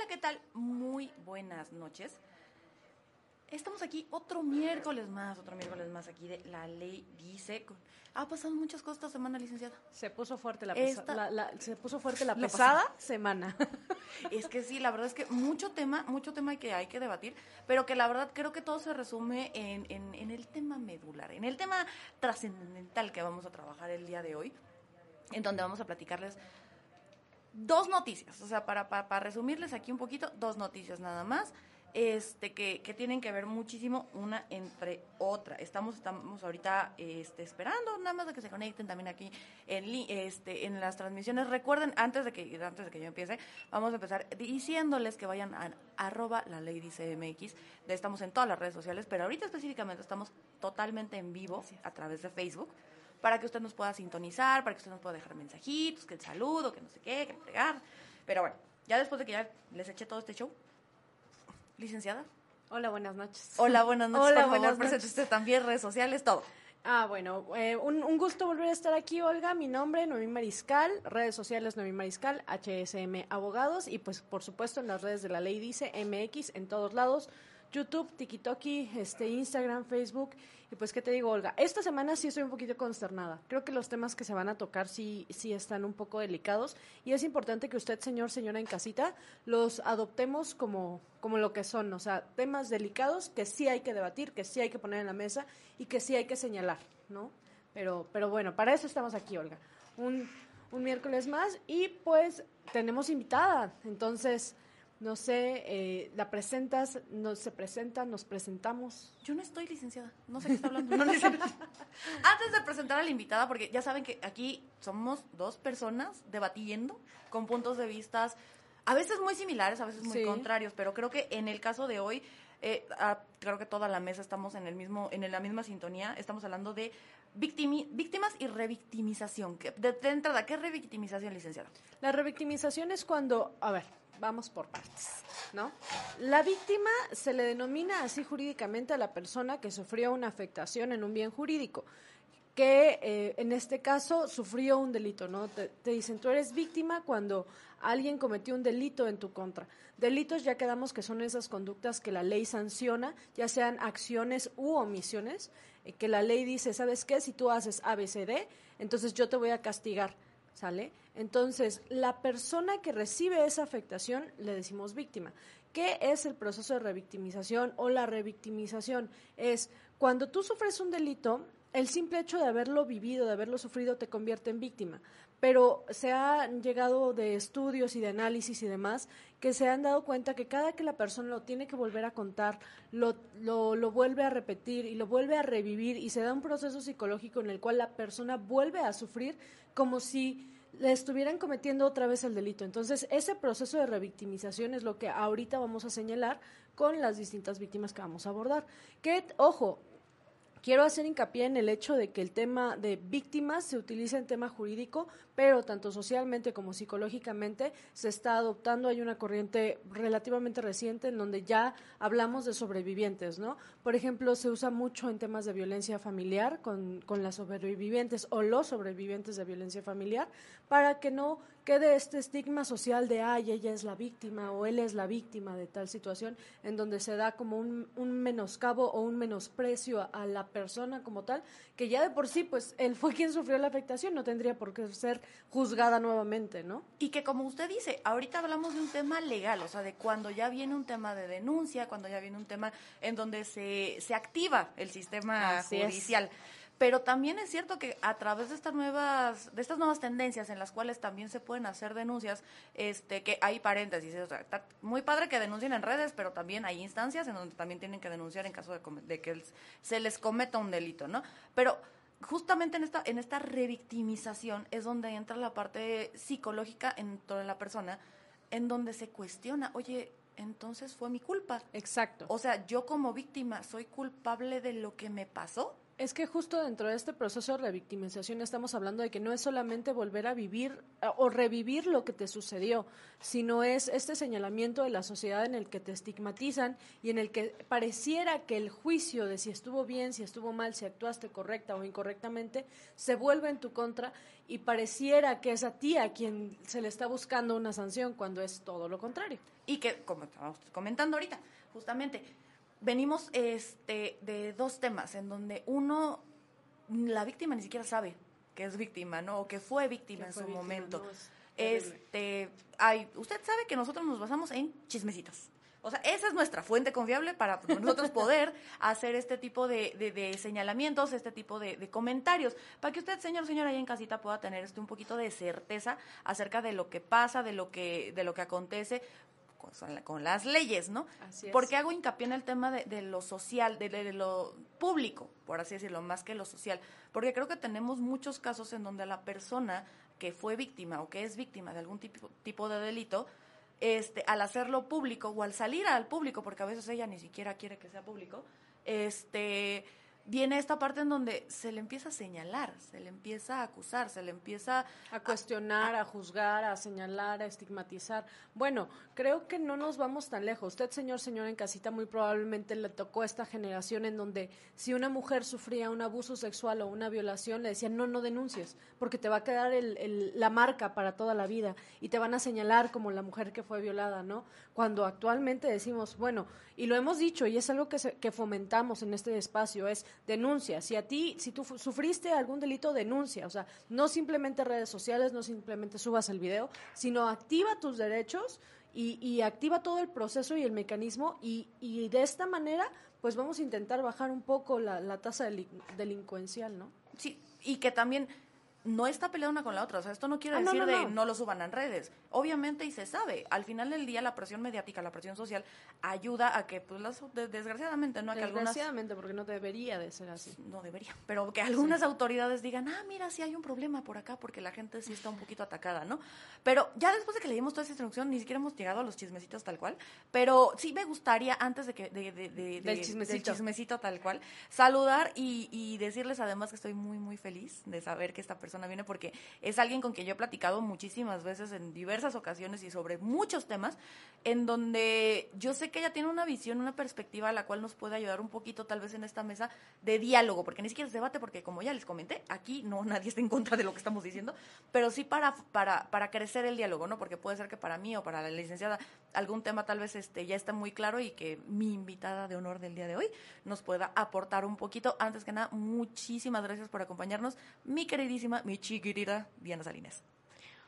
Hola, ¿qué tal? Muy buenas noches. Estamos aquí otro miércoles más, otro miércoles más aquí de La Ley Dice. Ha pasado muchas cosas esta semana, licenciada. Se puso fuerte la, Esta- pesa- la- la- se puso fuerte la Lo pesada semana. Es que sí, la verdad es que mucho tema, mucho tema que hay que debatir, pero que la verdad creo que todo se resume en, en- en el tema medular, en el tema trascendental que vamos a trabajar el día de hoy, en donde vamos a platicarles dos noticias, o sea, para, para, para resumirles aquí un poquito, dos noticias nada más, este, que, que tienen que ver muchísimo una entre otra. Estamos, estamos ahorita este, esperando nada más de que se conecten también aquí en, este, en las transmisiones. Recuerden, antes de, que, antes de que yo empiece, vamos a empezar diciéndoles que vayan a arroba la ley dice MX. De- Estamos en todas las redes sociales, pero ahorita específicamente estamos totalmente en vivo a través de Facebook para que usted nos pueda sintonizar, para que usted nos pueda dejar mensajitos, que el saludo, que no sé qué, que entregar. Pero bueno, ya después de que ya les eché todo este show, licenciada. Hola, buenas noches. Hola, buenas noches. Hola, por favor, buenas presente noches. usted también, redes sociales, todo. Ah, bueno, eh, un, un gusto volver a estar aquí, Olga. Mi nombre, Noemí Mariscal, redes sociales Noemí Mariscal, HSM Abogados y pues por supuesto en las redes de la ley dice MX en todos lados, YouTube, TikTok, este, Instagram, Facebook. Y pues, ¿qué te digo, Olga? Esta semana sí estoy un poquito consternada. Creo que los temas que se van a tocar sí, sí están un poco delicados y es importante que usted, señor, señora en casita, los adoptemos como, como lo que son, o sea, temas delicados que sí hay que debatir, que sí hay que poner en la mesa y que sí hay que señalar, ¿no? Pero, pero bueno, para eso estamos aquí, Olga. Un, un miércoles más y pues tenemos invitada, entonces, no sé, eh, la presentas, nos se presenta, nos presentamos. Yo no estoy licenciada, no sé qué está hablando. No, no. Antes de presentar a la invitada, porque ya saben que aquí somos dos personas debatiendo con puntos de vistas a veces muy similares, a veces muy Sí. contrarios, pero creo que en el caso de hoy, eh, ah, creo que toda la mesa estamos en el mismo, en la misma sintonía. Estamos hablando de victimi- víctimas y revictimización. De, de entrada, ¿qué es revictimización, licenciada? La revictimización es cuando, a ver, vamos por partes, ¿no? La víctima se le denomina así jurídicamente a la persona que sufrió una afectación en un bien jurídico, que eh, en este caso sufrió un delito, ¿no? Te, dicen, tú eres víctima cuando alguien cometió un delito en tu contra. Delitos ya quedamos que son esas conductas que la ley sanciona, ya sean acciones u omisiones, eh, que la ley dice, ¿sabes qué? Si tú haces ABCD, entonces yo te voy a castigar. ¿Sale? Entonces, la persona que recibe esa afectación le decimos víctima. ¿Qué es el proceso de revictimización o la revictimización? Es cuando tú sufres un delito, el simple hecho de haberlo vivido, de haberlo sufrido, te convierte en víctima. Pero se han llegado de estudios y de análisis y demás que se han dado cuenta que cada que la persona lo tiene que volver a contar, lo, lo, lo vuelve a repetir y lo vuelve a revivir y se da un proceso psicológico en el cual la persona vuelve a sufrir como si le estuvieran cometiendo otra vez el delito. Entonces, ese proceso de revictimización es lo que ahorita vamos a señalar con las distintas víctimas que vamos a abordar. Que, ojo, quiero hacer hincapié en el hecho de que el tema de víctimas se utiliza en tema jurídico, pero tanto socialmente como psicológicamente se está adoptando. Hay una corriente relativamente reciente en donde ya hablamos de sobrevivientes, ¿no? Por ejemplo, se usa mucho en temas de violencia familiar con, con las sobrevivientes o los sobrevivientes de violencia familiar para que no quede este estigma social de, ay, ella es la víctima o él es la víctima de tal situación, en donde se da como un, un menoscabo o un menosprecio a, a la persona como tal, que ya de por sí, pues él fue quien sufrió la afectación, no tendría por qué ser juzgada nuevamente, ¿no? Y que como usted dice, ahorita hablamos de un tema legal, o sea, de cuando ya viene un tema de denuncia, cuando ya viene un tema en donde se, se activa el sistema Así es. judicial. Pero también es cierto que a través de estas nuevas, de estas nuevas tendencias en las cuales también se pueden hacer denuncias, este, que hay paréntesis, o sea, está muy padre que denuncien en redes, pero también hay instancias en donde también tienen que denunciar en caso de, que se les cometa un delito, ¿no? Pero justamente en esta, en esta revictimización es donde entra la parte psicológica en toda la persona, en donde se cuestiona, oye, entonces fue mi culpa. Exacto. O sea, yo como víctima soy culpable de lo que me pasó. Es que justo dentro de este proceso de revictimización estamos hablando de que no es solamente volver a vivir o revivir lo que te sucedió, sino es este señalamiento de la sociedad en el que te estigmatizan y en el que pareciera que el juicio de si estuvo bien, si estuvo mal, si actuaste correcta o incorrectamente, se vuelve en tu contra y pareciera que es a ti a quien se le está buscando una sanción cuando es todo lo contrario. Y que, como estamos comentando ahorita, justamente venimos este, de dos temas en donde uno, la víctima ni siquiera sabe que es víctima, ¿no? O que fue víctima en su momento. este, hay, usted sabe que nosotros nos basamos en chismecitos. O sea, esa es nuestra fuente confiable para nosotros poder hacer este tipo de, de, señalamientos, este tipo de, de, comentarios, para que usted, señor, señora, ahí en casita pueda tener este un poquito de certeza acerca de lo que pasa, de lo que, de lo que acontece, con, las leyes, ¿no? Así es. Porque hago hincapié en el tema de, lo social, de, lo público, por así decirlo, más que lo social. Porque creo que tenemos muchos casos en donde la persona que fue víctima o que es víctima de algún tipo, tipo de delito, este, al hacerlo público o al salir al público, porque a veces ella ni siquiera quiere que sea público, este viene esta parte en donde se le empieza a señalar, se le empieza a acusar, se le empieza a cuestionar, a, juzgar, a señalar, a estigmatizar. Bueno, creo que no nos vamos tan lejos. Usted, señor, señor en casita, muy probablemente le tocó esta generación en donde si una mujer sufría un abuso sexual o una violación, le decían, no, no denuncies, porque te va a quedar el, la marca para toda la vida y te van a señalar como la mujer que fue violada, ¿no? Cuando actualmente decimos, bueno, y lo hemos dicho y es algo que, que fomentamos en este espacio, es denuncia. Si a ti, si tú sufriste algún delito, denuncia. O sea, no simplemente redes sociales, no simplemente subas el video, sino activa tus derechos y, activa todo el proceso y el mecanismo y, y, de esta manera, pues vamos a intentar bajar un poco la, la tasa delincuencial, ¿no? Sí, y que también no está peleada una con la otra. O sea, esto no quiere ah, decir de no lo suban en redes. Obviamente, y se sabe, al final del día la presión mediática, la presión social, ayuda a que, pues, las, desgraciadamente, ¿no? A que desgraciadamente, porque no debería de ser así. No debería, pero que algunas autoridades digan, ah, mira, sí hay un problema por acá, porque la gente sí está un poquito atacada, ¿no? Pero ya después de que leímos toda esa instrucción, ni siquiera hemos llegado a los chismecitos tal cual, pero sí me gustaría, antes de que, de, de, del, chismecito. tal cual, saludar y, y decirles además que estoy muy, muy feliz de saber que esta persona persona viene porque es alguien con quien yo he platicado muchísimas veces en diversas ocasiones y sobre muchos temas, en donde yo sé que ella tiene una visión, una perspectiva a la cual nos puede ayudar un poquito tal vez en esta mesa de diálogo, porque ni siquiera es debate, porque como ya les comenté, aquí no nadie está en contra de lo que estamos diciendo, pero sí para, para, para crecer el diálogo, ¿no? Porque puede ser que para mí o para la licenciada algún tema tal vez este ya está muy claro y que mi invitada de honor del día de hoy nos pueda aportar un poquito. Antes que nada, muchísimas gracias por acompañarnos, mi queridísima mi chiquitita Diana Salinas.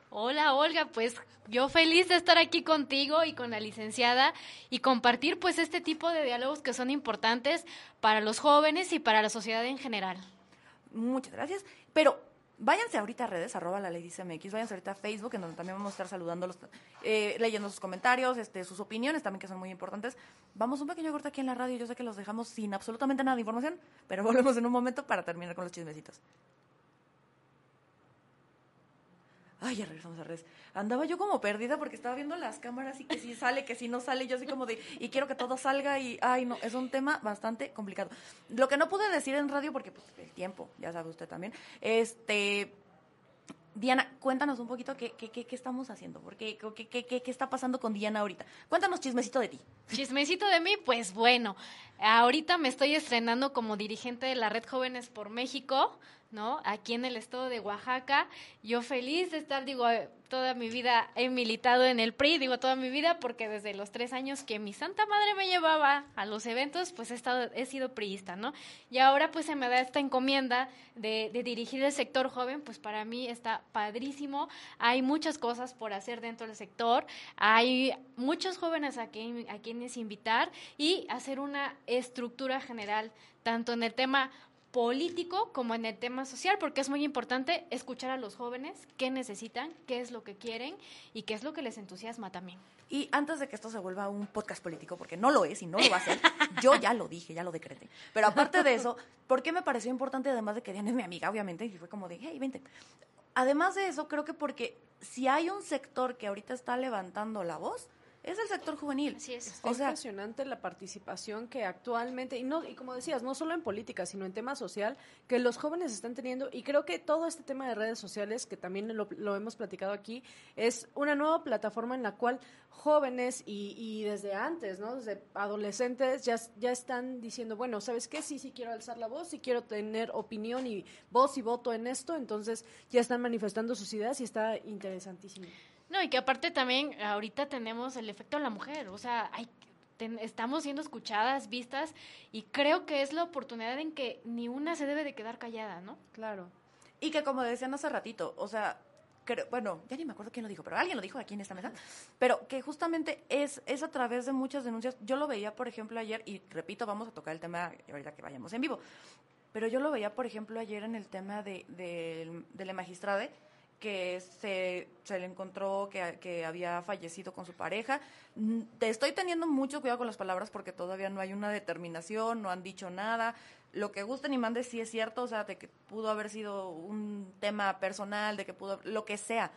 Hola Olga, pues yo feliz de estar aquí contigo y con la licenciada y compartir pues este tipo de diálogos que son importantes para los jóvenes y para la sociedad en general. Muchas gracias, pero váyanse ahorita a redes, arroba la ley MX, váyanse ahorita a Facebook, en donde también vamos a estar saludándolos, eh, leyendo sus comentarios, este, sus opiniones también que son muy importantes. Vamos un pequeño corte aquí en la radio, yo sé que los dejamos sin absolutamente nada de información, pero volvemos en un momento para terminar con los chismecitos. Ay, ya regresamos a redes. Andaba yo como perdida porque estaba viendo las cámaras y que si sale, que si no sale, yo así como de, y quiero que todo salga y, ay, no, es un tema bastante complicado. Lo que no pude decir en radio porque, pues, el tiempo, ya sabe usted también, este... Diana, cuéntanos un poquito qué, qué, qué, estamos haciendo, porque qué, qué, qué, está pasando con Diana ahorita. Cuéntanos chismecito de ti. Chismecito de mí, pues bueno, ahorita me estoy estrenando como dirigente de la Red Jóvenes por México. ¿No? Aquí en el estado de Oaxaca. Yo feliz de estar, digo, toda mi vida he militado en el PRI, digo toda mi vida, porque desde los tres años que mi santa madre me llevaba a los eventos, pues he, estado, he sido priista, ¿no? Y ahora pues se me da esta encomienda de, de dirigir el sector joven, pues para mí está padrísimo. Hay muchas cosas por hacer dentro del sector, hay muchos jóvenes a, quien, a quienes invitar y hacer una estructura general, tanto en el tema político como en el tema social, porque es muy importante escuchar a los jóvenes qué necesitan, qué es lo que quieren y qué es lo que les entusiasma también. Y antes de que esto se vuelva un podcast político, porque no lo es y no lo va a ser, yo ya lo dije, ya lo decreté. Pero aparte de eso, ¿por qué me pareció importante, además de que Diana es mi amiga, obviamente, y fue como de, hey, vente. Además de eso, creo que porque si hay un sector que ahorita está levantando la voz, es el sector juvenil. Así es. Está O sea, impresionante la participación que actualmente, y no, y como decías, no solo en política, sino en tema social, que los jóvenes están teniendo, y creo que todo este tema de redes sociales, que también lo, lo hemos platicado aquí, es una nueva plataforma en la cual jóvenes y, y desde antes, ¿no? Desde adolescentes ya, ya están diciendo, bueno, ¿sabes qué? Sí, sí quiero alzar la voz, sí quiero tener opinión y voz y voto en esto, entonces ya están manifestando sus ideas y está interesantísimo. No, y que aparte también ahorita tenemos el efecto de la mujer, o sea, hay, ten- estamos siendo escuchadas, vistas, y creo que es la oportunidad en que ni una se debe de quedar callada, ¿no? Claro. Y que como decían hace ratito, o sea, creo- bueno, ya ni me acuerdo quién lo dijo, pero alguien lo dijo aquí en esta mesa, pero que justamente es, es a través de muchas denuncias. Yo lo veía, por ejemplo, ayer, y repito, vamos a tocar el tema ahorita que vayamos en vivo, pero yo lo veía, por ejemplo, ayer en el tema de, de, de la magistrada, que se, se le encontró que, que había fallecido con su pareja. Te estoy teniendo mucho cuidado con las palabras porque todavía no hay una determinación, no han dicho nada. Lo que gusten y mandes sí es cierto, o sea, de que pudo haber sido un tema personal, de que pudo, lo que sea.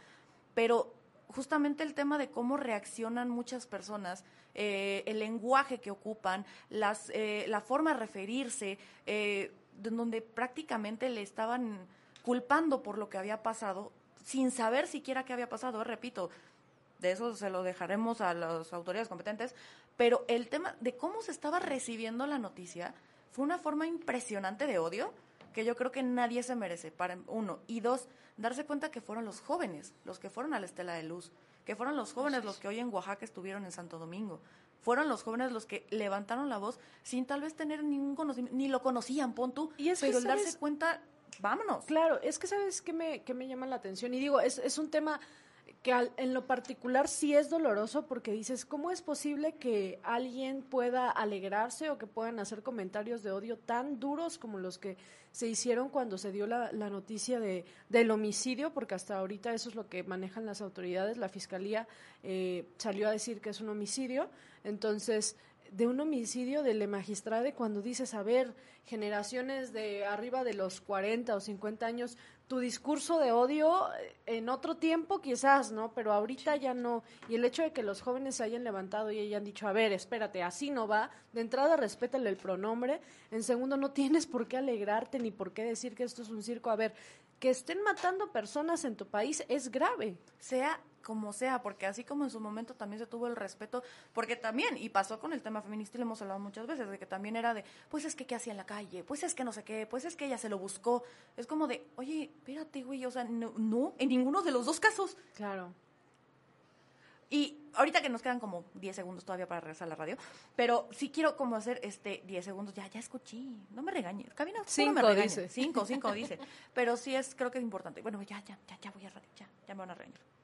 Pero justamente el tema de cómo reaccionan muchas personas, eh, el lenguaje que ocupan, las, eh, la forma de referirse, eh, de donde prácticamente le estaban culpando por lo que había pasado, sin saber siquiera qué había pasado, repito, de eso se lo dejaremos a las autoridades competentes, pero el tema de cómo se estaba recibiendo la noticia fue una forma impresionante de odio que yo creo que nadie se merece, para uno. Y dos, darse cuenta que fueron los jóvenes los que fueron a la Estela de Luz, que fueron los jóvenes los que hoy en Oaxaca estuvieron en Santo Domingo. Fueron los jóvenes los que levantaron la voz sin tal vez tener ningún conocimiento, ni lo conocían, pon tú, Y es pero el darse cuenta, vámonos. Claro, es que sabes qué me, qué me llama la atención. Y digo, es, es un tema que al- en lo particular sí es doloroso porque dices, ¿cómo es posible que alguien pueda alegrarse o que puedan hacer comentarios de odio tan duros como los que se hicieron cuando se dio la, la noticia de, del homicidio? Porque hasta ahorita eso es lo que manejan las autoridades. La fiscalía eh, salió a decir que es un homicidio. Entonces, de un homicidio de la magistrada cuando dices, a ver, generaciones de arriba de los 40 o 50 años, tu discurso de odio eh, en otro tiempo quizás, ¿no? Pero ahorita ya no. Y el hecho de que los jóvenes se hayan levantado y hayan dicho, a ver, espérate, así no va. De entrada, respétale el pronombre. En segundo, no tienes por qué alegrarte ni por qué decir que esto es un circo. A ver, que estén matando personas en tu país es grave. sea como sea, porque así como en su momento también se tuvo el respeto, porque también, y pasó con el tema feminista y lo hemos hablado muchas veces, de que también era de, pues es que qué hacía en la calle, pues es que no sé qué, pues es que ella se lo buscó. Es como de, oye, espérate, güey, o sea, no, no, en ninguno de los dos casos. Claro. Y ahorita que nos quedan como 10 segundos todavía para regresar a la radio, pero sí quiero como hacer este 10 segundos, ya, ya escuché, no me regañes, cabina, no Cinco, me regañes. dice. Cinco, cinco, dice, pero sí es, creo que es importante. Bueno, ya, ya, ya, ya voy a radio, ya, ya me van a regañar.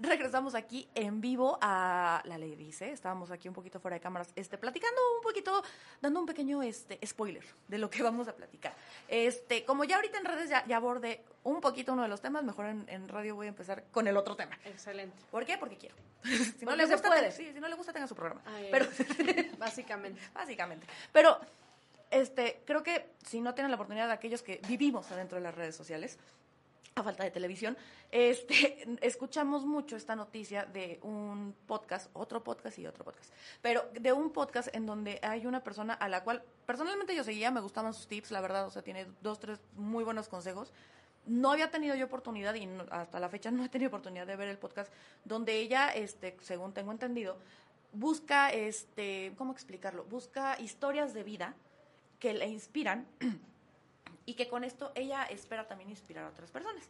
Regresamos aquí en vivo a La Ley Dice. Estábamos aquí un poquito fuera de cámaras, este, platicando un poquito, dando un pequeño este, spoiler de lo que vamos a platicar. Este, como ya ahorita en redes ya, ya abordé un poquito uno de los temas, mejor en, en radio voy a empezar con el otro tema. Excelente. ¿Por qué? Porque quiero. si, no le gusta, puede. sí, si no le gusta, tenga su programa. Ay, Pero, Básicamente. básicamente. Pero, este, creo que si no tienen la oportunidad de aquellos que vivimos adentro de las redes sociales, a falta de televisión, este, escuchamos mucho esta noticia de un podcast, otro podcast y otro podcast, pero de un podcast en donde hay una persona a la cual personalmente yo seguía, me gustaban sus tips, la verdad, o sea, tiene dos, tres muy buenos consejos. No había tenido yo oportunidad y hasta la fecha no he tenido oportunidad de ver el podcast donde ella, este, según tengo entendido, busca, este, ¿cómo explicarlo? Busca historias de vida que le inspiran y que con esto ella espera también inspirar a otras personas.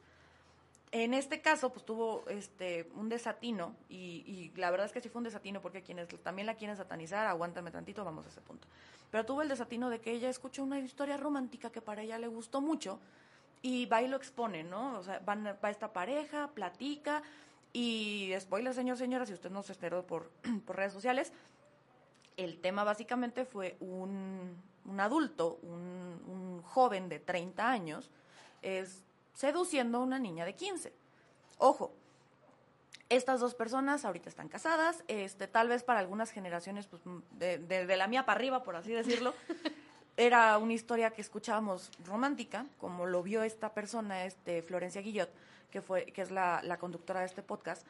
En este caso, pues tuvo este un desatino y, y la verdad es que sí fue un desatino porque quienes también la quieren satanizar, aguántame tantito, vamos a ese punto. Pero tuvo el desatino de que ella escuchó una historia romántica que para ella le gustó mucho y va y lo expone, ¿no? O sea, van, va esta pareja, platica y spoiler, señor, señora, si usted no se enteró por, por redes sociales, el tema básicamente fue un, un adulto, un, un joven de 30 años, es seduciendo a una niña de 15. Ojo, estas dos personas ahorita están casadas, este, tal vez para algunas generaciones, pues, de, de- de la mía para arriba, por así decirlo, era una historia que escuchábamos romántica, como lo vio esta persona, este, Florencia Guillot, que, fue, que es la, la conductora de este podcast,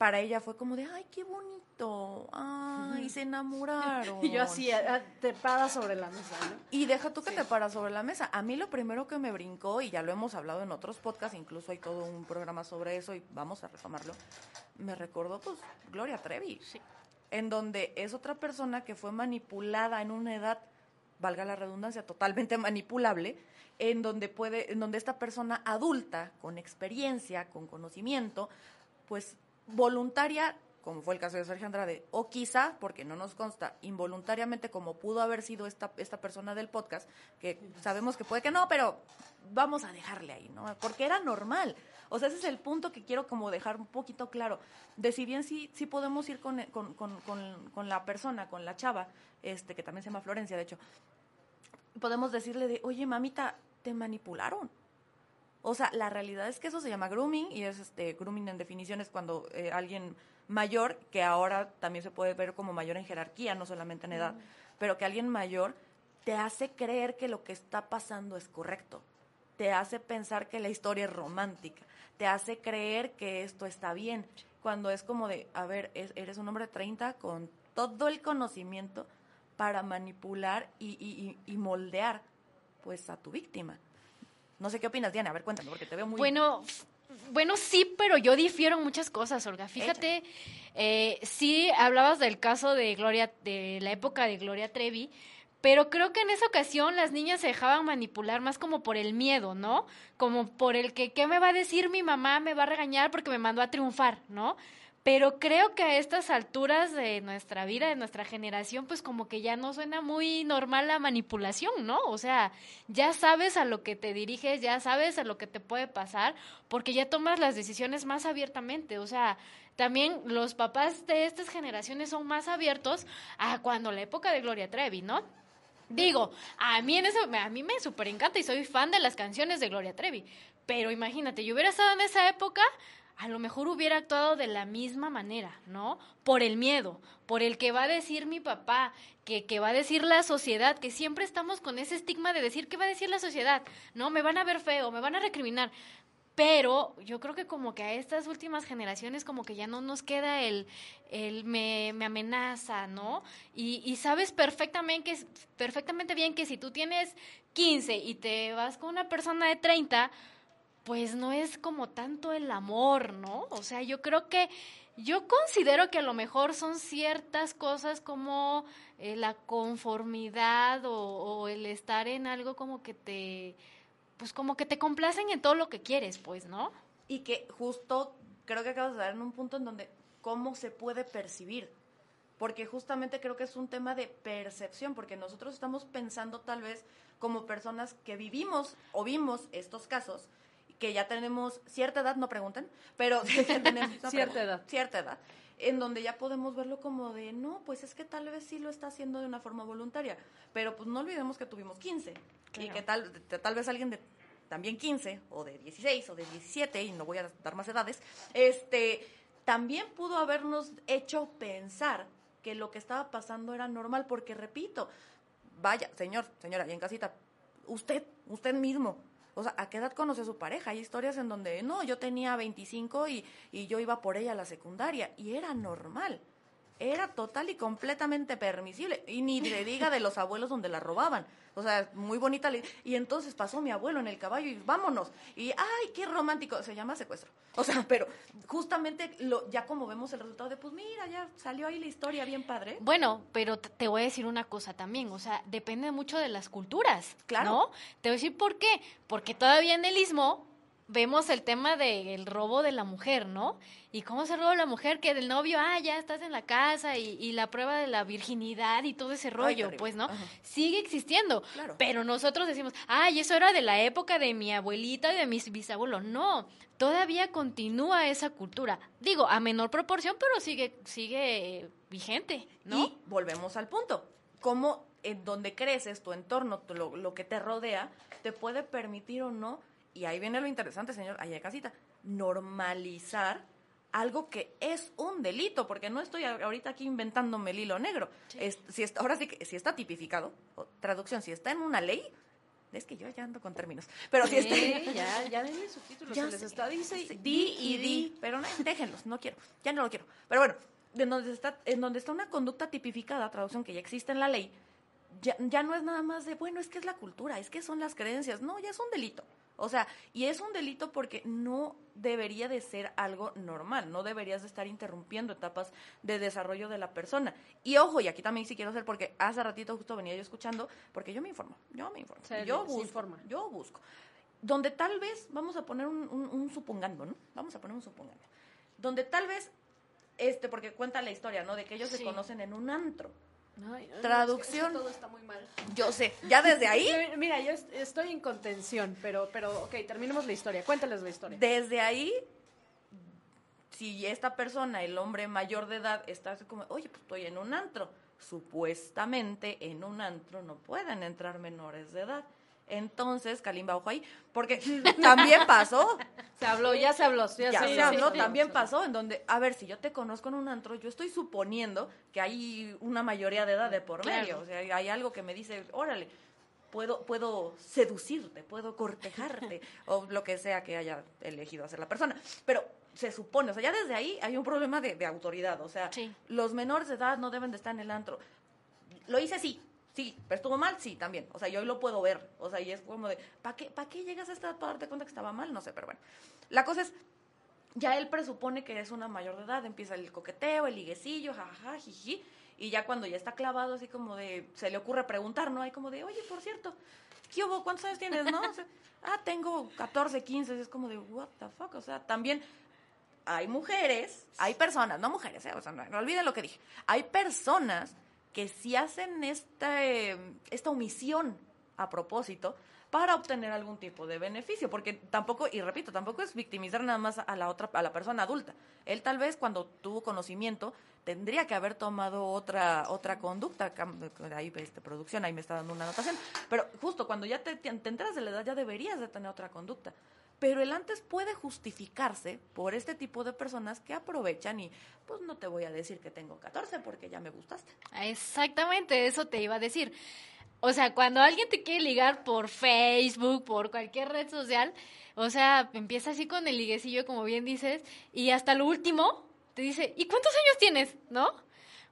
para ella fue como de, ay, qué bonito, ay, se enamoraron. Y yo así, te paras sobre la mesa, ¿no? Y deja tú que te paras sobre la mesa. A mí lo primero que me brincó, y ya lo hemos hablado en otros podcasts, incluso hay todo un programa sobre eso y vamos a retomarlo, me recordó pues Gloria Trevi. En donde es otra persona que fue manipulada en una edad, valga la redundancia, totalmente manipulable, en donde puede, en donde esta persona adulta, con experiencia, con conocimiento, pues voluntaria, como fue el caso de Sergio Andrade, o quizá, porque no nos consta, involuntariamente, como pudo haber sido esta, esta persona del podcast, que sabemos que puede que no, pero vamos a dejarle ahí, ¿no? Porque era normal. O sea, ese es el punto que quiero como dejar un poquito claro. De si bien sí, podemos ir con, con, con, con, con la persona, con la chava, este, que también se llama Florencia, de hecho, podemos decirle de, oye, mamita, te manipularon. O sea, la realidad es que eso se llama grooming y es este grooming en definición es cuando eh, alguien mayor, que ahora también se puede ver como mayor en jerarquía, no solamente en edad, pero que alguien mayor te hace creer que lo que está pasando es correcto, te hace pensar que la historia es romántica, te hace creer que esto está bien, cuando es como de, a ver, es- eres un hombre de 30 con todo el conocimiento para manipular y, y- y- y moldear pues a tu víctima. No sé qué opinas, Diana. A ver, cuéntame, porque te veo muy... Bueno, bueno, sí, pero yo difiero en muchas cosas, Olga. Fíjate, eh, sí hablabas del caso de Gloria, de la época de Gloria Trevi, pero creo que en esa ocasión las niñas se dejaban manipular más como por el miedo, ¿no? Como por el que, ¿qué me va a decir mi mamá? Me va a regañar porque me mandó a triunfar, ¿no? Pero creo que a estas alturas de nuestra vida, de nuestra generación, pues como que ya no suena muy normal la manipulación, ¿no? O sea, ya sabes a lo que te diriges, ya sabes a lo que te puede pasar, porque ya tomas las decisiones más abiertamente. O sea, también los papás de estas generaciones son más abiertos a cuando la época de Gloria Trevi, ¿no? Digo, a mí en eso, a mí me súper encanta y soy fan de las canciones de Gloria Trevi. Pero imagínate, yo hubiera estado en esa época, a lo mejor hubiera actuado de la misma manera, ¿no? Por el miedo, por el que va a decir mi papá, que, que va a decir la sociedad, que siempre estamos con ese estigma de decir qué va a decir la sociedad, ¿no? Me van a ver feo, me van a recriminar. Pero yo creo que como que a estas últimas generaciones como que ya no nos queda el, el me, me amenaza, ¿no? Y, sabes perfectamente, que, perfectamente bien que si tú tienes 15 y te vas con una persona de 30, pues no es como tanto el amor, ¿no? O sea, yo creo que, yo considero que a lo mejor son ciertas cosas como eh, la conformidad o, o el estar en algo como que te, pues como que te complacen en todo lo que quieres, pues, ¿no? Y que justo creo que acabas de dar en un punto en donde cómo se puede percibir. Porque justamente creo que es un tema de percepción, porque nosotros estamos pensando tal vez como personas que vivimos o vimos estos casos, que ya tenemos cierta edad, no pregunten, pero tenemos no Cierta edad. Cierta edad, en donde ya podemos verlo como de, no, pues es que tal vez sí lo está haciendo de una forma voluntaria, pero pues no olvidemos que tuvimos 15 y que tal, tal vez alguien de también 15 o de 16 o de 17 y no voy a dar más edades, este también pudo habernos hecho pensar que lo que estaba pasando era normal porque repito, vaya, señor, señora, y en casita, usted, usted mismo, o sea, ¿a qué edad conoció a su pareja? Hay historias en donde, no, yo tenía 25 y, y yo iba por ella a la secundaria y era normal. Era total y completamente permisible. Y ni le diga de los abuelos donde la robaban. O sea, muy bonita. Y entonces pasó mi abuelo en el caballo y vámonos. Y, ay, qué romántico. Se llama secuestro. O sea, pero justamente lo, ya como vemos el resultado de, pues mira, ya salió ahí la historia bien padre. Bueno, pero te- te voy a decir una cosa también, o sea, depende mucho de las culturas, Claro. ¿no? Te voy a decir por qué, porque todavía en el istmo vemos el tema del robo de la mujer, ¿no? Y cómo se roba la mujer, que del novio, ah, ya estás en la casa y, y la prueba de la virginidad y todo ese rollo, pues, ¿no? Ajá. Sigue existiendo, Claro. pero nosotros decimos, ay, eso era de la época de mi abuelita y de mis bisabuelos. No, todavía continúa esa cultura. Digo, a menor proporción, pero sigue, sigue vigente, ¿no? Y volvemos al punto. Cómo en donde creces, tu entorno, tu- lo, lo que te rodea, te puede permitir o no, y ahí viene lo interesante, señor, allá de casita, normalizar algo que es un delito, porque no estoy ahorita aquí inventándome el hilo negro. Es- si está, ahora sí que si está tipificado, o traducción, si está en una ley, Es que yo ya ando con términos. Pero si Sí, este, ya, ya denle subtítulos. Ya se les está dice di y di. Pero no, déjenlos, no quiero. Ya no lo quiero. Pero bueno, en donde está, en donde está una conducta tipificada, traducción que ya existe en la ley, ya, ya no es nada más de, bueno, es que es la cultura, es que son las creencias. No, ya es un delito. O sea, y es un delito porque no debería de ser algo normal, no deberías de estar interrumpiendo etapas de desarrollo de la persona. Y ojo, y aquí también sí quiero hacer, porque hace ratito justo venía yo escuchando, porque yo me informo, yo me informo, Se- yo se busco, informa. yo busco. Donde tal vez, vamos a poner un, un- un supongando, ¿no? Vamos a poner un supongando. Donde tal vez, este, porque cuenta la historia, ¿no? De que ellos se conocen en un antro. Ay, Traducción. es que todo está muy mal. Yo sé, ya desde ahí, Mira, yo est- estoy en contención, pero, pero, ok, terminemos la historia. Cuéntales la historia. desde ahí, si esta persona, el hombre mayor de edad, está así como, oye, pues estoy en un antro. Supuestamente en un antro no pueden entrar menores de edad. Entonces, Kalimba, ojo ahí, porque también pasó, Se habló, ya se habló. Ya, ya se, se habló, también pasó, en donde, a ver, si yo te conozco en un antro, yo estoy suponiendo que hay una mayoría de edad de por Claro. medio. O sea, hay algo que me dice, órale, puedo, puedo seducirte, puedo cortejarte, o lo que sea que haya elegido hacer la persona. Pero se supone, o sea, ya desde ahí hay un problema de, de autoridad. O sea, Sí. los menores de edad no deben de estar en el antro. Lo hice sí, sí, pero estuvo mal, sí, también. O sea, yo hoy lo puedo ver. O sea, y es como de, ¿para qué, ¿para qué llegas a esta para darte cuenta que estaba mal? No sé, pero bueno. La cosa es, ya él presupone que es una mayor de edad, empieza el coqueteo, el liguecillo, jajaja, jiji, y ya cuando ya está clavado, así como de, se le ocurre preguntar, ¿no? Hay como de, oye, por cierto, ¿qué hubo? ¿Cuántos años tienes, no? Ah, tengo 14, 15, y es como de, what the fuck, o sea, también hay mujeres, hay personas, no mujeres, eh, o sea, no, no olviden lo que dije, hay personas que sí hacen esta, eh, esta omisión a propósito para obtener algún tipo de beneficio, porque tampoco, y repito, tampoco es victimizar nada más a la otra, a la persona adulta. Él tal vez cuando tuvo conocimiento tendría que haber tomado otra otra conducta, ahí este, producción, ahí me está dando una anotación, pero justo cuando ya te, te enteras de la edad ya deberías de tener otra conducta. Pero el antes puede justificarse por este tipo de personas que aprovechan y pues no te voy a decir que tengo 14 porque ya me gustaste. Exactamente, eso te iba a decir. O sea, cuando alguien te quiere ligar por Facebook, por cualquier red social, o sea, empieza así con el liguecillo, como bien dices, y hasta lo último te dice, ¿y cuántos años tienes? ¿No?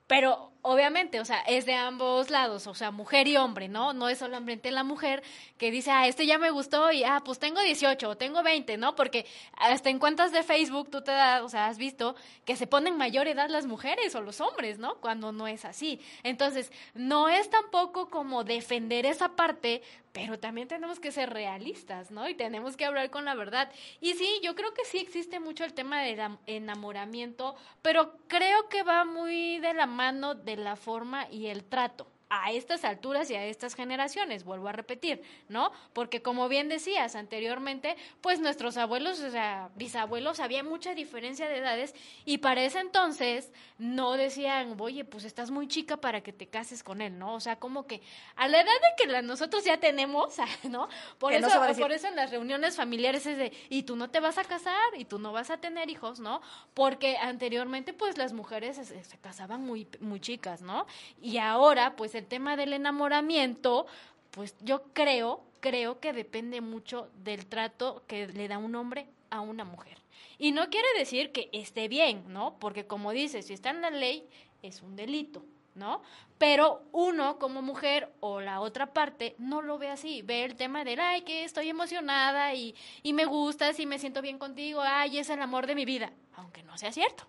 Pero obviamente, o sea, es de ambos lados, o sea, mujer y hombre, ¿no? No es solamente la mujer que dice, ah, este ya me gustó y, ah, pues tengo 18 o tengo 20, ¿no? Porque hasta en cuentas de Facebook tú te das, o sea, has visto que se ponen mayor edad las mujeres o los hombres, ¿no? Cuando no es así. Entonces, no es tampoco como defender esa parte, pero también tenemos que ser realistas, ¿no? Y tenemos que hablar con la verdad. Y sí, yo creo que sí existe mucho el tema del am- enamoramiento, pero creo que va muy de la mano la forma y el trato a estas alturas y a estas generaciones, vuelvo a repetir, ¿no? Porque como bien decías anteriormente, pues nuestros abuelos, o sea, bisabuelos, había mucha diferencia de edades y para ese entonces no decían, oye, pues estás muy chica para que te cases con él, ¿no? O sea, como que a la edad de que la- nosotros ya tenemos, ¿no? Por Que eso, decir. por eso en las reuniones familiares es de, y tú no te vas a casar, y tú no vas a tener hijos, ¿no? Porque anteriormente, pues las mujeres se, se casaban muy, muy chicas, ¿no? Y ahora, pues el tema del enamoramiento, pues yo creo, creo que depende mucho del trato que le da un hombre a una mujer. Y no quiere decir que esté bien, ¿no? Porque como dice, si está en la ley, es un delito, ¿no? Pero uno como mujer o la otra parte no lo ve así, ve el tema del, ay, que estoy emocionada y, y me gustas y me siento bien contigo, ay, es el amor de mi vida, aunque no sea cierto.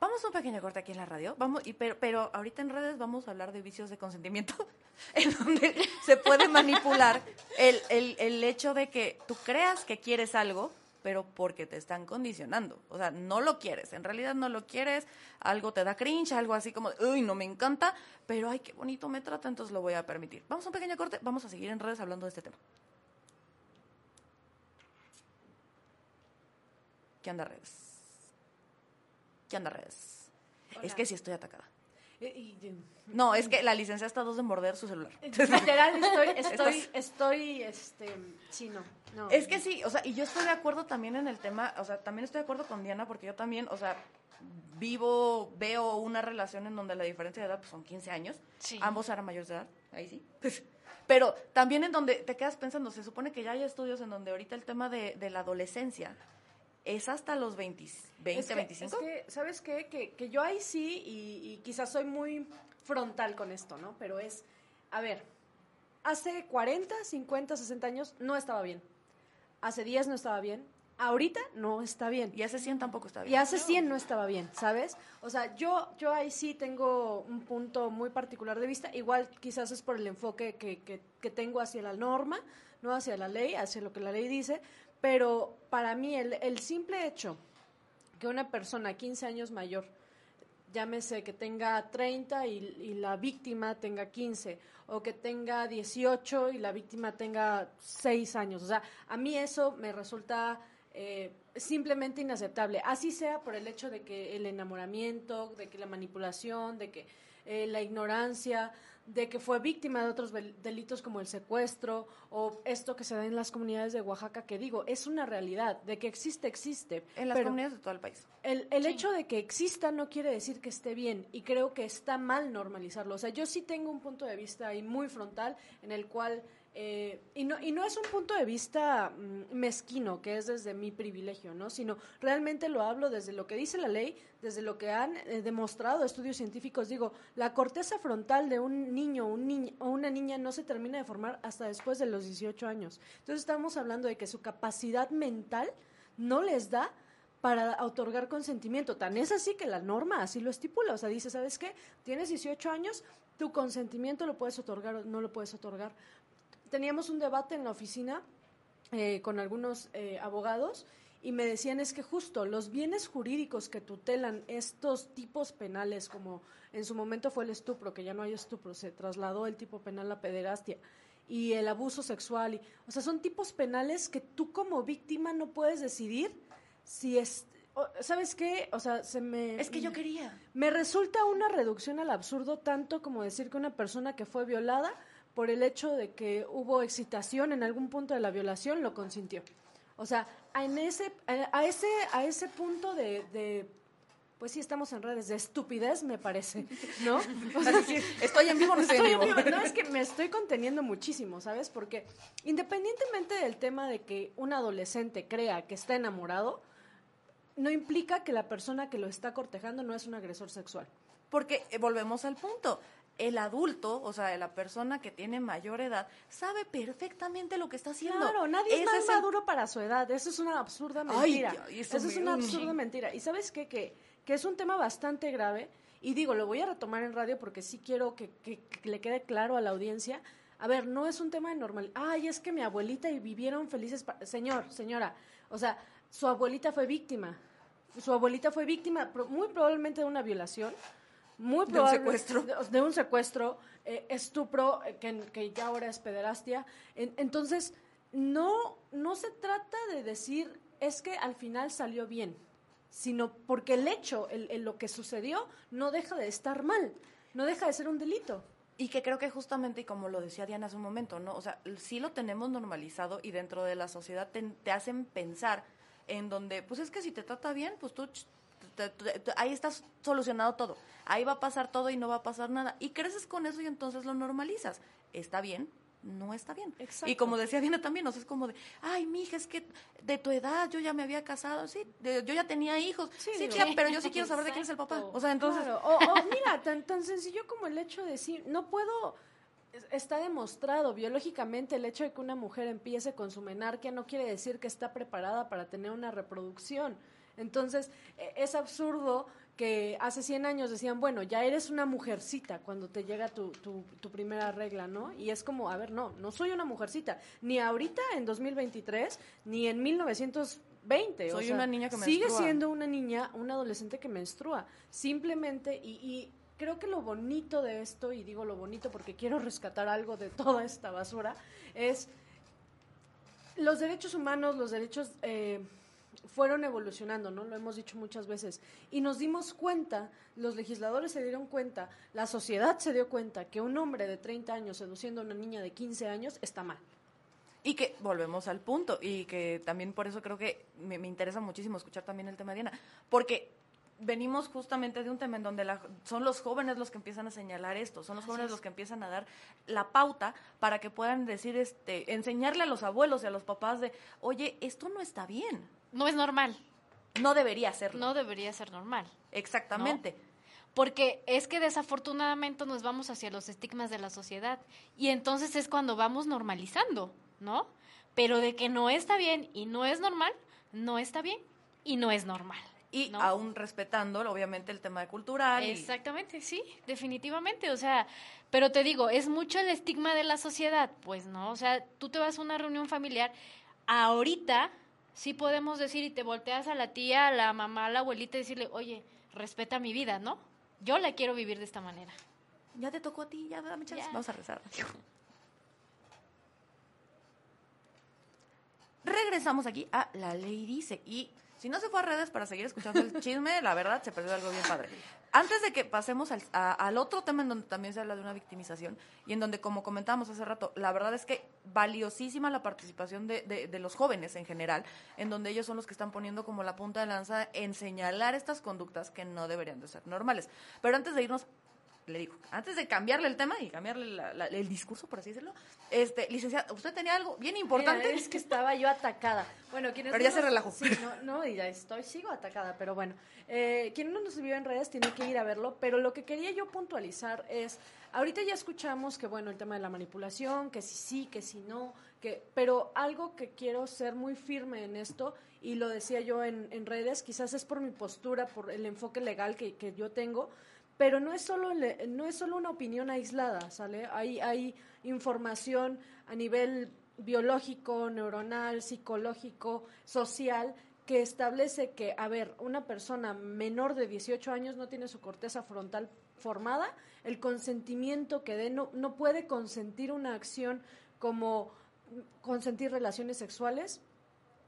Vamos a un pequeño corte aquí en la radio, vamos, y pero, pero ahorita en redes vamos a hablar de vicios de consentimiento, en donde se puede manipular el, el, el hecho de que tú creas que quieres algo, pero porque te están condicionando. O sea, no lo quieres, en realidad no lo quieres, algo te da cringe, algo así como, uy, no me encanta, pero ay, qué bonito me trata, entonces lo voy a permitir. Vamos a un pequeño corte, vamos a seguir en redes hablando de este tema. ¿Qué anda redes? ¿Qué anda redes? Hola. Es que sí estoy atacada. Y- No, es que la licencia está a dos de morder su celular. Literal, estoy, estoy, estoy, este, sí, no, no. Es que sí, o sea, y yo estoy de acuerdo también en el tema, o sea, también estoy de acuerdo con Diana porque yo también, o sea, vivo, veo una relación en donde la diferencia de edad pues, son 15 años. Sí. Ambos eran mayores de edad, ahí sí. Pero también en donde te quedas pensando, se supone que ya hay estudios en donde ahorita el tema de, de la adolescencia es hasta los 20, 20 Es que- 25. es que, ¿sabes qué? Que, que yo ahí sí, y, y quizás soy muy frontal con esto, ¿no? Pero es, a ver, hace 40, 50, 60 años no estaba bien. Hace 10 no estaba bien. Ahorita no está bien. Y hace 100 tampoco está bien. Y hace 100 no estaba bien, ¿sabes? O sea, yo, yo ahí sí tengo un punto muy particular de vista. Igual quizás es por el enfoque que, que, que tengo hacia la norma, no hacia la ley, hacia lo que la ley dice. Pero para mí el, el simple hecho que una persona 15 años mayor, llámese que tenga 30 y, la víctima tenga 15, o que tenga 18 y la víctima tenga 6 años. O sea, a mí eso me resulta eh, simplemente inaceptable. Así sea por el hecho de que el enamoramiento, de que la manipulación, de que eh, la ignorancia, de que fue víctima de otros delitos como el secuestro o esto que se da en las comunidades de Oaxaca, que digo, es una realidad, de que existe, existe. En las comunidades de todo el país. el, el hecho de que exista no quiere decir que esté bien y creo que está mal normalizarlo. O sea, yo sí tengo un punto de vista ahí muy frontal en el cual, eh, y, no, y no es un punto de vista mm, mezquino, que es desde mi privilegio, ¿no? Sino realmente lo hablo desde lo que dice la ley, desde lo que han eh, demostrado estudios científicos. Digo, la corteza frontal de un niño un niño, o una niña no se termina de formar hasta después de los 18 años. Entonces estamos hablando de que su capacidad mental no les da para otorgar consentimiento. Tan es así que la norma así lo estipula. O sea, dice, ¿sabes qué? Tienes 18 años, tu consentimiento lo puedes otorgar o no lo puedes otorgar. Teníamos un debate en la oficina eh, con algunos eh, abogados y me decían es que justo los bienes jurídicos que tutelan estos tipos penales, como en su momento fue el estupro, que ya no hay estupro, se trasladó el tipo penal a pederastia, y el abuso sexual, y, o sea, son tipos penales que tú como víctima no puedes decidir si es, ¿sabes qué? O sea, se me... Es que yo quería. Me resulta una reducción al absurdo tanto como decir que una persona que fue violada por el hecho de que hubo excitación en algún punto de la violación lo consintió. O sea, en ese, a ese, a ese punto de, de, pues sí estamos en redes, de estupidez me parece, ¿no? O sea, Estoy en vivo, no estoy en vivo. vivo. No, es que me estoy conteniendo muchísimo, ¿sabes? Porque independientemente del tema de que un adolescente crea que está enamorado, no implica que la persona que lo está cortejando no es un agresor sexual. Porque eh, volvemos al punto. El adulto, o sea, la persona que tiene mayor edad, sabe perfectamente lo que está haciendo. Claro, nadie es el- maduro para su edad. Eso es una absurda mentira. Eso eso es una un absurda mentira. Y sabes qué? Que, que es un tema bastante grave. Y digo, lo voy a retomar en radio porque sí quiero que, que- que le quede claro a la audiencia. A ver, no es un tema de normal. Ay, es que mi abuelita y vivieron felices. Señor, señora, o sea, su abuelita fue víctima. Su abuelita fue víctima muy probablemente de una violación. Muy De un probable- secuestro. de, de un secuestro, eh, estupro, eh, que, que ya ahora es pederastia. En- entonces, no, no se trata de decir es que al final salió bien, sino porque el hecho, el, el- lo que sucedió, no deja de estar mal, no deja de ser un delito. Y que creo que justamente, y como lo decía Diana hace un momento, ¿no? O sea, sí lo tenemos normalizado y dentro de la sociedad te, te hacen pensar en donde, pues es que si te trata bien, pues tú, ahí estás solucionado todo. Ahí va a pasar todo y no va a pasar nada. Y creces con eso y entonces lo normalizas. ¿Está bien? No está bien. Exacto. Y como decía Diana también, o sea, es como de, ay, mija, es que de tu edad yo ya me había casado, sí, de- yo ya tenía hijos, Sí, sí, digo. tía, pero yo sí quiero saber de quién es el papá. O sea, entonces, Claro, O, o mira, tan, tan sencillo como el hecho de decir, no puedo, es- está demostrado biológicamente el hecho de que una mujer empiece con su menarquia no quiere decir que está preparada para tener una reproducción. Entonces, e- es absurdo que hace 100 años decían, bueno, ya eres una mujercita cuando te llega tu, tu, tu primera regla, ¿no? Y es como, a ver, no, no soy una mujercita, ni ahorita en 2023, ni en 1920. o Soy sea, una niña que Sigue menstrua. siendo una niña, una adolescente que menstrua. Simplemente, y, y creo que lo bonito de esto, y digo lo bonito porque quiero rescatar algo de toda esta basura, es los derechos humanos, los derechos eh, fueron evolucionando, ¿no? Lo hemos dicho muchas veces. Y nos dimos cuenta, los legisladores se dieron cuenta, la sociedad se dio cuenta que un hombre de 30 años seduciendo a una niña de 15 años está mal. Y que volvemos al punto, y que también por eso creo que me, me interesa muchísimo escuchar también el tema de Diana, porque venimos justamente de un tema en donde la- son los jóvenes los que empiezan a señalar esto, son los jóvenes es. los que empiezan a dar la pauta para que puedan decir, este, enseñarle a los abuelos y a los papás de, oye, esto no está bien, No es normal. no debería serlo. No debería ser normal. Exactamente. Porque es que desafortunadamente nos vamos hacia los estigmas de la sociedad y entonces es cuando vamos normalizando, ¿no? Pero de que no está bien y no es normal, no está bien y no es normal. Y ¿no? aún respetando, obviamente, el tema cultural. y- Exactamente, sí, definitivamente. O sea, pero te digo, es mucho el estigma de la sociedad, pues, ¿no? O sea, tú te vas a una reunión familiar, ahorita sí podemos decir y te volteas a la tía, a la mamá, a la abuelita y decirle, oye, respeta mi vida, ¿no? Yo la quiero vivir de esta manera. Ya te tocó a ti, ya dame chance. Ya. Vamos a rezar. Regresamos aquí a La Ley Dice. Y si no se fue a redes para seguir escuchando el chisme, la verdad se perdió algo bien padre. Antes de que pasemos al, otro tema en donde también se habla de una victimización y en donde, como comentábamos hace rato, la verdad es que valiosísima la participación de- de los jóvenes en general, en donde ellos son los que están poniendo como la punta de lanza en señalar estas conductas que no deberían de ser normales. Pero antes de irnos le digo, antes de cambiarle el tema y cambiarle la- la- el discurso, por así decirlo, este, licenciada, usted tenía algo bien importante. Mira, es que estaba yo atacada. Bueno, quienes Pero ya se relajó. Sí, no, no, y ya estoy, sigo atacada, pero bueno. Eh, quien no nos vio en redes tiene que ir a verlo, pero lo que quería yo puntualizar es, ahorita ya escuchamos que, bueno, el tema de la manipulación, que si sí, que si no, que, pero algo que quiero ser muy firme en esto, y lo decía yo en, en redes, quizás es por mi postura, por el enfoque legal que, que yo tengo, pero no es solo no es solo una opinión aislada, ¿sale? Hay hay información a nivel biológico, neuronal, psicológico, social que establece que, a ver, una persona menor de 18 años no tiene su corteza frontal formada, el consentimiento que dé no, no puede consentir una acción como consentir relaciones sexuales,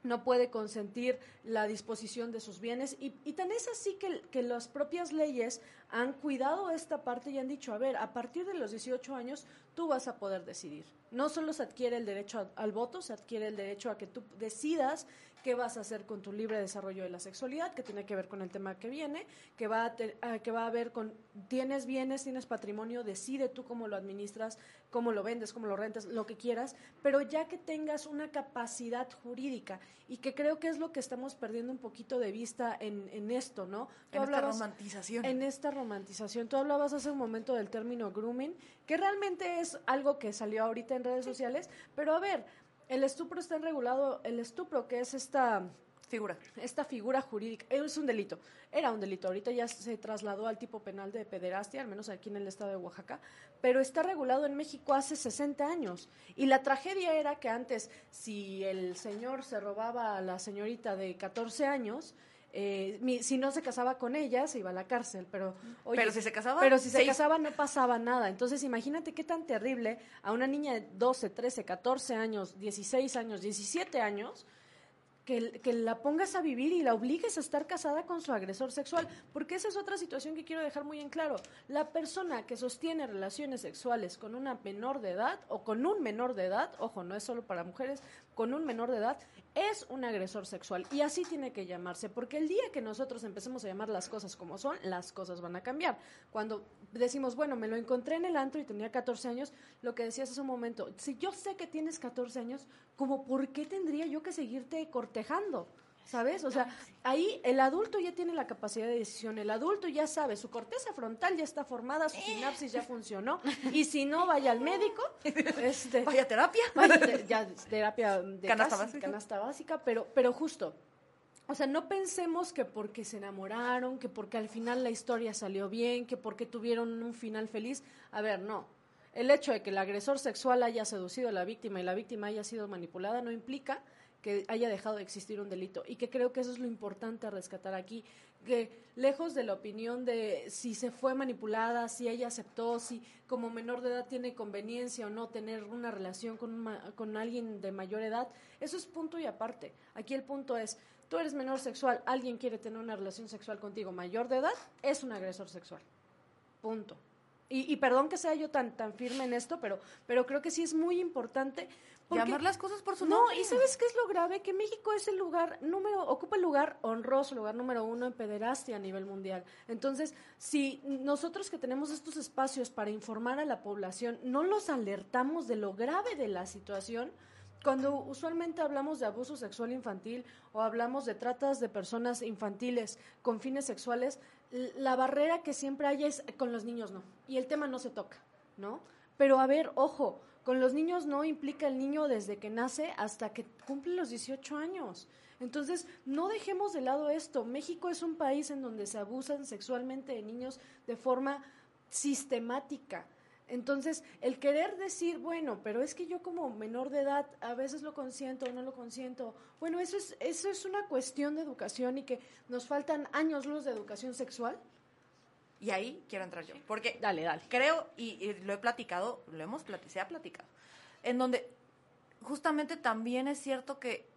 no puede consentir la disposición de sus bienes y, y tan es así que, que las propias leyes han cuidado esta parte y han dicho, a ver, a partir de los 18 años tú vas a poder decidir. No solo se adquiere el derecho al voto, se adquiere el derecho a que tú decidas qué vas a hacer con tu libre desarrollo de la sexualidad, que tiene que ver con el tema que viene, que va a, te- a- que va a ver con, tienes bienes, tienes patrimonio, decide tú cómo lo administras, cómo lo vendes, cómo lo rentas, lo que quieras, pero ya que tengas una capacidad jurídica y que creo que es lo que estamos perdiendo un poquito de vista en, en esto, ¿no? Tú en esta romantización. en esta romantización. Tú hablabas hace un momento del término grooming, que realmente es algo que salió ahorita en redes sociales, pero a ver, el estupro está regulado, el estupro que es esta Figura. esta figura jurídica es un delito. Era un delito. Ahorita ya se trasladó al tipo penal de pederastia, al menos aquí en el estado de Oaxaca, pero está regulado en México hace 60 años. Y la tragedia era que antes, si el señor se robaba a la señorita de 14 años, eh, mi- si no se casaba con ella, se iba a la cárcel. Pero, oye, Pero si se casaba, pero si se seis. casaba no pasaba nada. Entonces imagínate qué tan terrible a una niña de 12, 13, 14 años, 16 años, 17 años, que, que la pongas a vivir y la obligues a estar casada con su agresor sexual. Porque esa es otra situación que quiero dejar muy en claro. La persona que sostiene relaciones sexuales con una menor de edad o con un menor de edad, ojo, no es solo para mujeres, con un menor de edad, es un agresor sexual. Y así tiene que llamarse, porque el día que nosotros empecemos a llamar las cosas como son, las cosas van a cambiar. Cuando decimos, bueno, me lo encontré en el antro y tenía 14 años, lo que decías hace un momento, si yo sé que tienes 14 años, como por qué tendría yo que seguirte cortejando? ¿Sabes? O sea, ahí el adulto ya tiene la capacidad de decisión, el adulto ya sabe, su corteza frontal ya está formada, su sinapsis ya funcionó, y si no, vaya al médico, este, Vaya terapia. Vaya, te- ya terapia de Canasta básica. canasta básica, pero, pero justo. O sea, no pensemos que porque se enamoraron, que porque al final la historia salió bien, que porque tuvieron un final feliz. A ver, no. El hecho de que el agresor sexual haya seducido a la víctima y la víctima haya sido manipulada no implica que haya dejado de existir un delito. Y que creo que eso es lo importante a rescatar aquí. Que lejos de la opinión de si se fue manipulada, si ella aceptó, si como menor de edad tiene conveniencia o no tener una relación con, con alguien de mayor edad, eso es punto y aparte. Aquí el punto es, tú eres menor sexual, alguien quiere tener una relación sexual contigo mayor de edad, es un agresor sexual. Punto. Y, y perdón que sea yo tan, tan firme en esto, pero, pero creo que sí es muy importante. Porque- Llamar las cosas por su no, nombre. y ¿sabes qué es lo grave? Que México es el lugar número, ocupa el lugar honroso, el lugar número uno en pederastia a nivel mundial. Entonces, si nosotros que tenemos estos espacios para informar a la población, no los alertamos de lo grave de la situación, cuando usualmente hablamos de abuso sexual infantil o hablamos de tratas de personas infantiles con fines sexuales, la barrera que siempre hay es con los niños no. Y el tema no se toca, ¿no? Pero a ver, ojo, con los niños no implica el niño desde que nace hasta que cumple los 18 años. Entonces, no dejemos de lado esto. México es un país en donde se abusan sexualmente de niños de forma sistemática. Entonces, el querer decir, bueno, pero es que yo como menor de edad a veces lo consiento o no lo consiento, bueno, eso es, eso es una cuestión de educación y que nos faltan años luz de educación sexual. Y ahí quiero entrar yo. Porque Dale, dale. creo, y, y lo he platicado, lo hemos platicado, se ha platicado, en donde justamente también es cierto que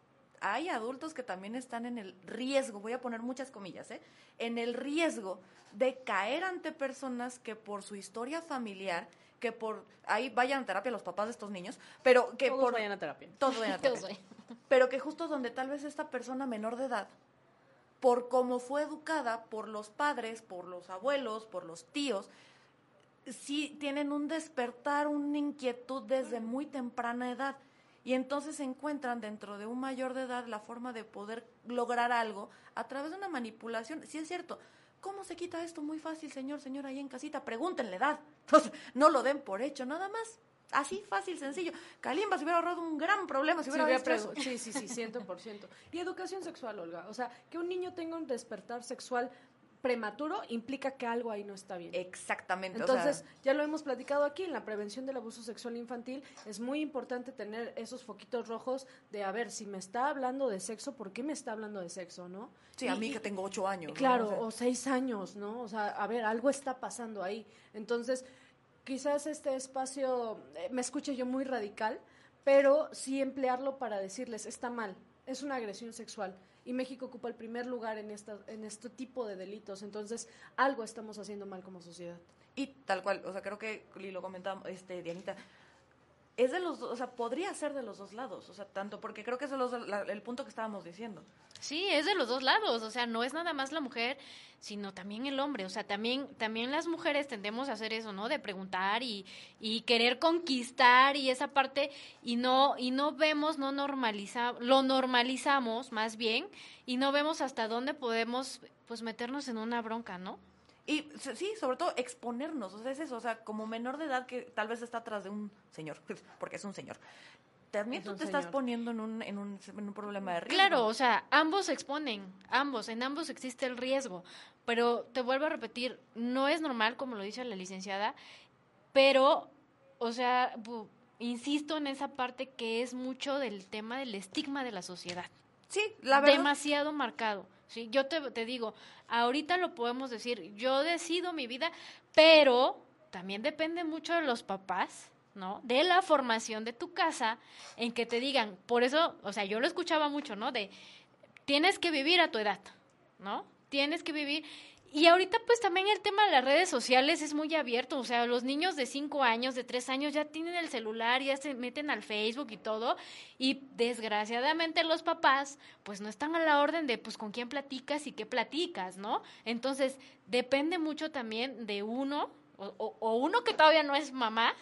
hay adultos que también están en el riesgo, voy a poner muchas comillas, ¿eh? en el riesgo de caer ante personas que por su historia familiar, que por, ahí vayan a terapia los papás de estos niños, pero que Todos por... vayan a terapia. Todos vayan a terapia. Pero que justo donde tal vez esta persona menor de edad, por cómo fue educada por los padres, por los abuelos, por los tíos, sí tienen un despertar, una inquietud desde muy temprana edad. Y entonces encuentran dentro de un mayor de edad la forma de poder lograr algo a través de una manipulación. Sí es cierto. ¿Cómo se quita esto? Muy fácil, señor, señora, ahí en casita. Pregúntenle edad. Entonces, no lo den por hecho, nada más. Así, fácil, sencillo. Kalimba se hubiera ahorrado un gran problema si Sí, hubiera pregu- sí, sí, sí, ciento por ciento. Y educación sexual, Olga. O sea, que un niño tenga un despertar sexual prematuro implica que algo ahí no está bien. Exactamente. o sea, Entonces, ya lo hemos platicado aquí, en la prevención del abuso sexual infantil es muy importante tener esos foquitos rojos de, a ver, si me está hablando de sexo, ¿por qué me está hablando de sexo, no? sí, a mí que tengo ocho años. ¿no? Claro, O sea, o seis años, ¿no? O sea, a ver, algo está pasando ahí. Entonces, quizás este espacio eh, me escuche yo muy radical, pero sí emplearlo para decirles, está mal, es una agresión sexual. Y México ocupa el primer lugar en, esta, en este tipo de delitos. Entonces, algo estamos haciendo mal como sociedad. Y tal cual, o sea, creo que, y lo comentaba este, Dianita, es de los dos, o sea, podría ser de los dos lados, o sea, tanto, porque creo que es el punto que estábamos diciendo. Sí, es de los dos lados, o sea, no es nada más la mujer, sino también el hombre, o sea, también, también las mujeres tendemos a hacer eso, ¿no? De preguntar y, y querer conquistar y esa parte, y no, y no vemos, no normalizamos, lo normalizamos más bien, y no vemos hasta dónde podemos, pues, meternos en una bronca, ¿no? Y sí, sobre todo exponernos, o sea, es eso, o sea, como menor de edad que tal vez está atrás de un señor, porque es un señor. También Es tú te estás poniendo en un, en, un, en un problema de riesgo. Claro, o sea, ambos se exponen, ambos, en ambos existe el riesgo, pero te vuelvo a repetir, no es normal, como lo dice la licenciada, pero, o sea, insisto en esa parte que es mucho del tema del estigma de la sociedad, Sí, la verdad. demasiado marcado. Sí, yo te, te digo, ahorita lo podemos decir, yo decido mi vida, pero también depende mucho de los papás, ¿no? De la formación de tu casa, en que te digan, por eso, o sea, yo lo escuchaba mucho, ¿no? De, tienes que vivir a tu edad, ¿no? Tienes que vivir. Y ahorita pues también el tema de las redes sociales es muy abierto, o sea, los niños de 5 años, de 3 años ya tienen el celular, ya se meten al Facebook y todo, y desgraciadamente los papás pues no están a la orden de pues con quién platicas y qué platicas, ¿no? Entonces depende mucho también de uno, o, uno que todavía no es mamá,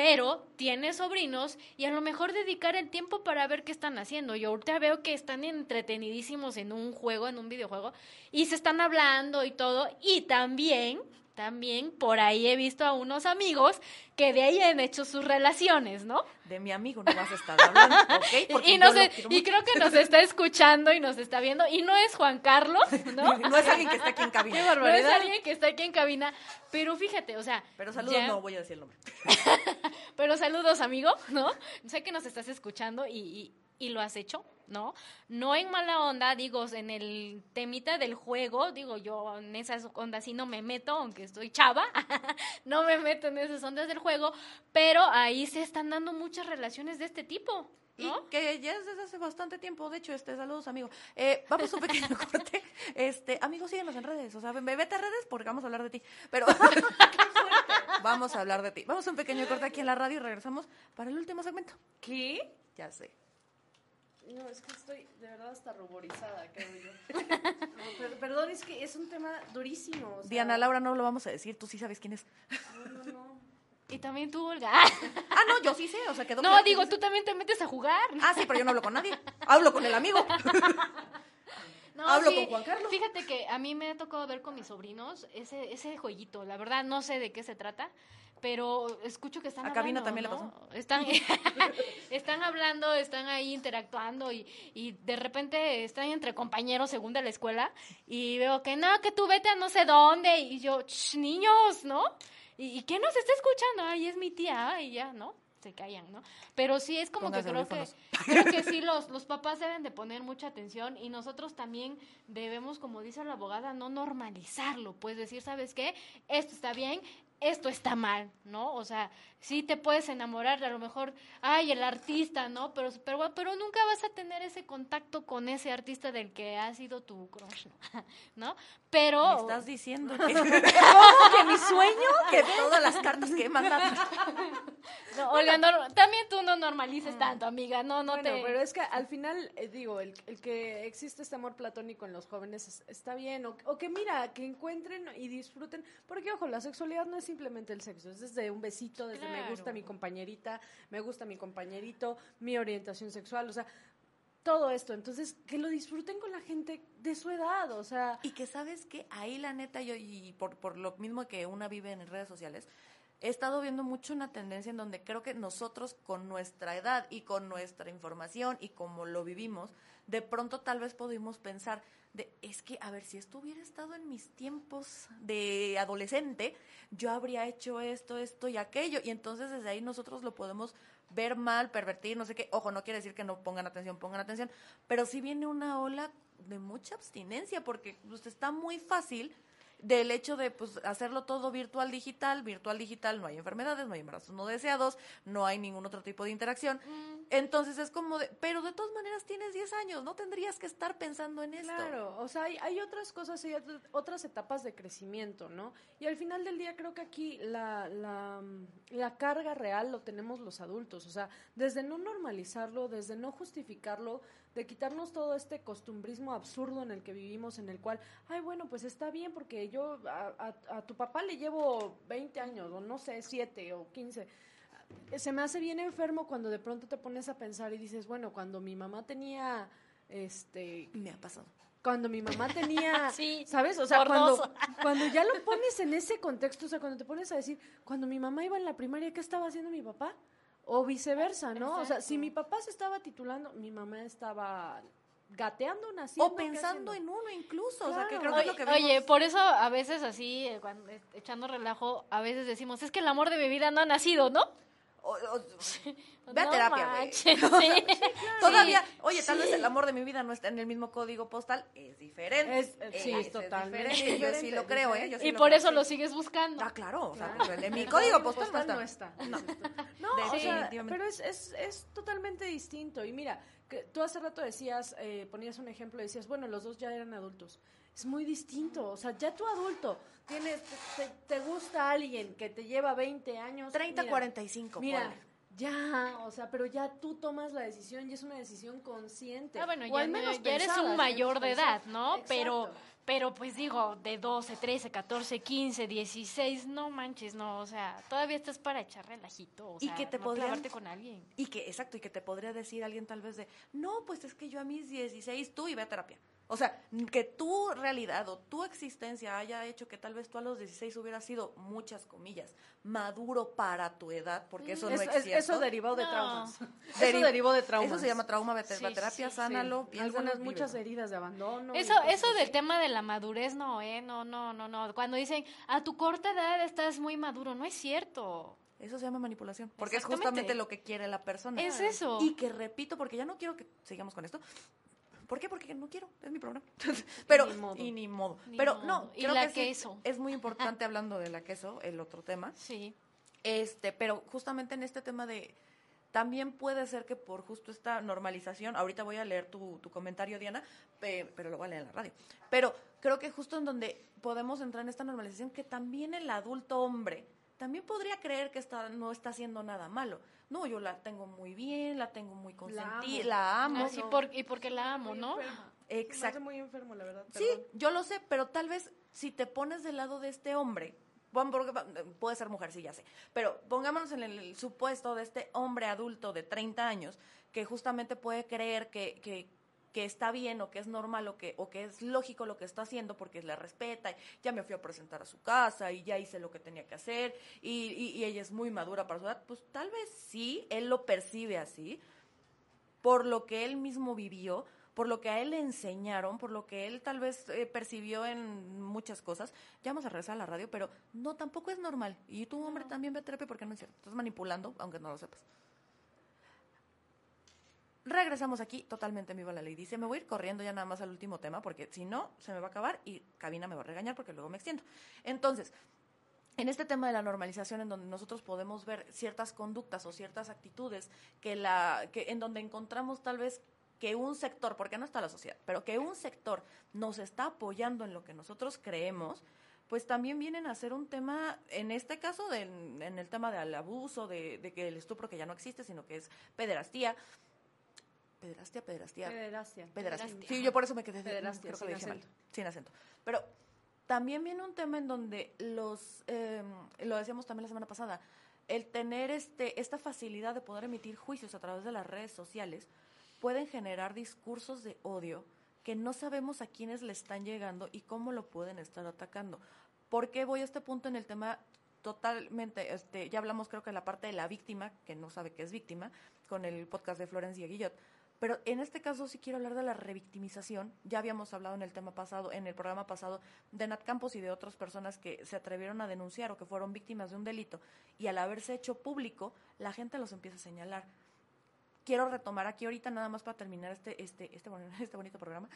pero tiene sobrinos y a lo mejor dedicar el tiempo para ver qué están haciendo. Yo ahorita veo que están entretenidísimos en un juego, en un videojuego, y se están hablando y todo, y también, también por ahí he visto a unos amigos que de ahí han hecho sus relaciones, ¿no? De mi amigo no vas a estar hablando, ¿ok? Porque Y, creo que nos está escuchando y nos está viendo, y no es Juan Carlos, ¿no? No es alguien que está aquí en cabina. Qué No es barbaridad. alguien que está aquí en cabina, pero fíjate, o sea, Pero saludos, ya- no voy a decir el nombre. Pero saludos, amigo, ¿no? Sé que nos estás escuchando y, y, y lo has hecho, ¿no? No en mala onda, digo, en el temita del juego, digo, yo en esas ondas sí no me meto, aunque estoy chava, no me meto en esas ondas del juego, pero ahí se están dando muchas relaciones de este tipo, ¿no? Y que ya es desde hace bastante tiempo, de hecho, este, saludos, amigo. Eh, vamos a un pequeño corte. Este, amigos, síguenos en redes, o sea, ve- vete a redes porque vamos a hablar de ti. Pero, vamos a hablar de ti. Vamos a un pequeño corte aquí en la radio y regresamos para el último segmento. ¿Qué? Ya sé. No, es que estoy de verdad hasta ruborizada, creo yo. No, per- perdón, es que es un tema durísimo. o sea, Diana Laura no lo vamos a decir, tú sí sabes quién es. No, no, no. Y también tú, Olga. Ah, no, yo sí sé, o sea, quedó No, digo, tú también te metes a jugar. Ah, sí, pero yo no hablo con nadie. Hablo con el amigo. No, Hablo sí, con Juan Carlos. Fíjate que a mí me ha tocado ver con mis sobrinos ese, ese jueguito. La verdad, no sé de qué se trata, pero escucho que están A Cabina hablando, también ¿no? Están, están hablando, están ahí interactuando y, y de repente están entre compañeros según de la escuela y veo que no, que tú vete a no sé dónde y yo, "Ch, niños, ¿no? ¿Y, y quién nos está escuchando? Ay, es mi tía, y ya, ¿no? Se callan, ¿no? Pero sí es como que creo que creo que sí los los papás deben de poner mucha atención y nosotros también debemos, como dice la abogada, no normalizarlo, pues decir, ¿sabes qué? Esto está bien, esto está mal, ¿no? O sea, sí te puedes enamorar, a lo mejor, ay, el artista, ¿no? Pero, pero, pero nunca vas a tener ese contacto con ese artista del que ha sido tu crush, ¿no? ¿no? Pero... Me estás diciendo que, que mi sueño que todas las cartas que he mandado. No, Olga, no- también tú no normalices tanto, amiga, no, no bueno, te... pero es que al final, eh, digo, el, el que existe este amor platónico en los jóvenes es- está bien, o, o que mira, que encuentren y disfruten, porque ojo, la sexualidad no es simplemente el sexo, es desde un besito, desde me gusta mi compañerita, me gusta mi compañerito, mi orientación sexual, o sea, todo esto, entonces que lo disfruten con la gente de su edad, o sea, Y que sabes que ahí la neta yo, y por, por lo mismo que una vive en redes sociales, he estado viendo mucho una tendencia en donde creo que nosotros con nuestra edad y con nuestra información y como lo vivimos, de pronto tal vez pudimos pensar de, es que, a ver, si esto hubiera estado en mis tiempos de adolescente, yo habría hecho esto, esto y aquello. Y entonces desde ahí nosotros lo podemos ver mal, pervertir, no sé qué. Ojo, no quiere decir que no pongan atención, pongan atención. Pero sí viene una ola de mucha abstinencia porque pues, está muy fácil del hecho de pues hacerlo todo virtual digital, virtual digital, no hay enfermedades, no hay embarazos no deseados, no hay ningún otro tipo de interacción. Mm, Entonces es como de, pero de todas maneras tienes 10 años, no tendrías que estar pensando en esto. Claro, o sea, hay, hay otras cosas, hay ot- otras etapas de crecimiento, ¿no? Y al final del día creo que aquí la, la, la carga real lo tenemos los adultos, o sea, desde no normalizarlo, desde no justificarlo, de quitarnos todo este costumbrismo absurdo en el que vivimos, en el cual, ay, bueno, pues está bien porque yo a, a- a tu papá le llevo 20 años, o no sé, 7 o 15 se me hace bien enfermo cuando de pronto te pones a pensar y dices, bueno, cuando mi mamá tenía, este, Me ha pasado. cuando mi mamá tenía, Sí, ¿sabes? O sea, cuando, cuando ya lo pones en ese contexto, o sea, cuando te pones a decir, cuando mi mamá iba en la primaria, ¿qué estaba haciendo mi papá? O viceversa, ¿no? O sea, si mi papá se estaba titulando, mi mamá estaba gateando, naciendo. O pensando en uno incluso, o sea, que creo que es lo que vimos. oye, por eso a veces así, eh, cuando eh, echando relajo, a veces decimos, es que el amor de mi vida no ha nacido, ¿no? O- o- ve a No terapia, güey. manches, sí. Todavía, Sí, oye, tal sí. vez el amor de mi vida no está en el mismo código postal, es diferente. Es- eh, sí, es totalmente diferente, Yo sí lo creo, ¿eh? Yo sí Y lo por eso lo sigues buscando. Ah, claro, o sea, Claro. en mi El código postal, no no está. está. No. No, o sea, Definitivamente. pero es, es, es totalmente distinto. Y mira, que tú hace rato decías, eh, ponías un ejemplo, decías, bueno, los dos ya eran adultos. Es muy distinto. O sea, ya tú adulto, tienes, te, te- gusta alguien que te lleva 20 años. 30, mira, 45, Mira, ponle. ya, o sea, pero ya tú tomas la decisión y es una decisión consciente. Ah, bueno, o ya, al no- menos ya eres pensada, un ¿sí? mayor de edad. ¿no? Pero, Exacto. pero pues digo, de 12, 13, 14, 15, 16, no manches, no, o sea, todavía estás para echar relajito, o Y sea, que te no podrían- clavarte con alguien. Y que, exacto, y que te podría decir alguien tal vez de, no, pues es que yo a mis 16, tú y ve a terapia. O sea, que tu realidad o tu existencia haya hecho que tal vez tú a los 16 hubieras sido, muchas comillas, maduro para tu edad, porque eso no Es- cierto. eso derivó de No. traumas. Deri- eso derivó de traumas. Eso se llama trauma, vete Sí, la terapia, sí, sánalo, Sí, piénsalo, algunas muchas heridas de abandono. Eso, eso así. del tema de la madurez, no, ¿eh? No, no, no, no. Cuando dicen, a tu corta edad estás muy maduro, no es cierto. Eso se llama manipulación, porque es Exactamente. justamente lo que quiere la persona. Es eso. Y que repito, porque ya no quiero que sigamos con esto. ¿Por qué? Porque no quiero, es mi programa. Pero, Ni modo. y ni modo. Ni Pero modo. no, Y creo la que queso. es muy importante hablando de la queso, el otro tema. Sí. Este, pero justamente en este tema de también puede ser que por justo esta normalización, ahorita voy a leer tu, tu comentario, Diana, pe- pero lo voy a leer en la radio. Pero creo que justo en donde podemos entrar en esta normalización, que también el adulto hombre también podría creer que está, no está haciendo nada malo. No, yo la tengo muy bien, la tengo muy consentida, la amo. Por, y porque la amo, Muy ¿no? Exacto. Muy enfermo, la verdad. Sí, perdón. yo lo sé, pero tal vez si te pones del lado de este hombre, bueno, porque va- puede ser mujer, sí, ya sé, pero pongámonos en el supuesto de este hombre adulto de 30 años que justamente puede creer que, que, que está bien o que es normal o que, o que es lógico lo que está haciendo porque le respeta, y ya me fui a presentar a su casa y ya hice lo que tenía que hacer y, y- y ella es muy madura para su edad, pues tal vez sí, él lo percibe así, por lo que él mismo vivió, por lo que a él le enseñaron, por lo que él tal vez eh, percibió en muchas cosas. Ya vamos a regresar a la radio, pero no, tampoco es normal. Y tú, hombre, también ve a terapia porque no es cierto. Estás manipulando, aunque no lo sepas. Regresamos aquí, totalmente en vivo la ley. Dice, me voy a ir corriendo ya nada más al último tema, porque si no, se me va a acabar y Cabina me va a regañar porque luego me extiendo. Entonces, en este tema de la normalización, en donde nosotros podemos ver ciertas conductas o ciertas actitudes que la, que, en donde encontramos tal vez que un sector, porque no está la sociedad, pero que un sector nos está apoyando en lo que nosotros creemos, pues también vienen a ser un tema, en este caso, de- en el tema del abuso, de, de que el estupro que ya no existe, sino que es pederastía. Pederastia. Pederastia. Pederastia. Pederastia. Sí, yo por eso me quedé. Pederastia, creo que sin dije mal. acento. Sin acento. Pero también viene un tema en donde los, eh, lo decíamos también la semana pasada, el tener este, esta facilidad de poder emitir juicios a través de las redes sociales pueden generar discursos de odio que no sabemos a quiénes le están llegando y cómo lo pueden estar atacando. ¿Por qué voy a este punto en el tema totalmente, este, ya hablamos creo que en la parte de la víctima, que no sabe que es víctima, con el podcast de Florencia Guillot, pero en este caso sí quiero hablar de la revictimización. Ya habíamos hablado en el tema pasado, en el programa pasado, de Nat Campos y de otras personas que se atrevieron a denunciar o que fueron víctimas de un delito y al haberse hecho público, la gente los empieza a señalar. Quiero retomar aquí ahorita nada más para terminar este este este, este bonito programa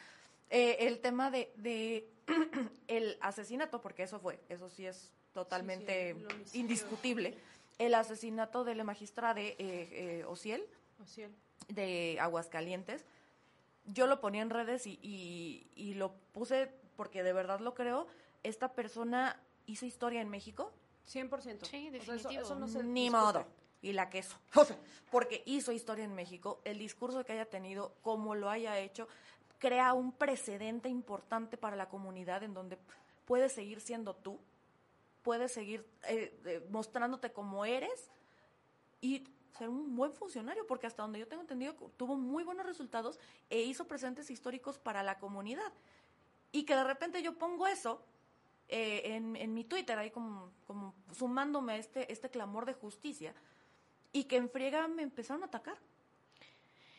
eh, el tema de, de el asesinato porque eso fue, eso sí es totalmente Sí, sí, indiscutible. El asesinato de la magistrada de eh, eh, Ociel Ociel. De Aguascalientes. Yo lo ponía en redes y, y, y lo puse porque de verdad lo creo. Esta persona hizo historia en México, 100%. Sí, O sea, eso- definitivo. eso no se ni discute. modo. Y la queso. O sea, porque hizo historia en México, el discurso que haya tenido, como lo haya hecho, crea un precedente importante para la comunidad en donde puedes seguir siendo tú, puedes seguir eh, eh, mostrándote como eres y ser un buen funcionario, porque hasta donde yo tengo entendido tuvo muy buenos resultados e hizo presentes históricos para la comunidad. Y que de repente yo pongo eso eh, en, en mi Twitter, ahí como, como sumándome a este, este clamor de justicia, y que en friega me empezaron a atacar.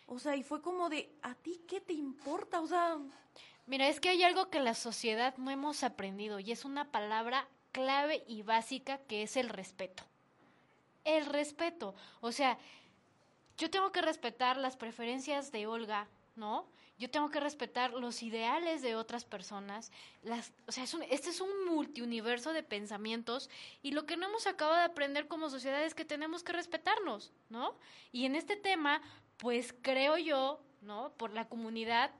O sea, y fue como de, ¿a ti qué te importa? O sea, Mira, es que hay algo que la sociedad no hemos aprendido y es una palabra clave y básica que es el respeto. El respeto. O sea, yo tengo que respetar las preferencias de Olga, ¿no? Yo tengo que respetar los ideales de otras personas. Las, o sea, es un- este es un multiuniverso de pensamientos y lo que no hemos acabado de aprender como sociedad es que tenemos que respetarnos, ¿no? Y en este tema, pues creo yo, ¿no? Por la comunidad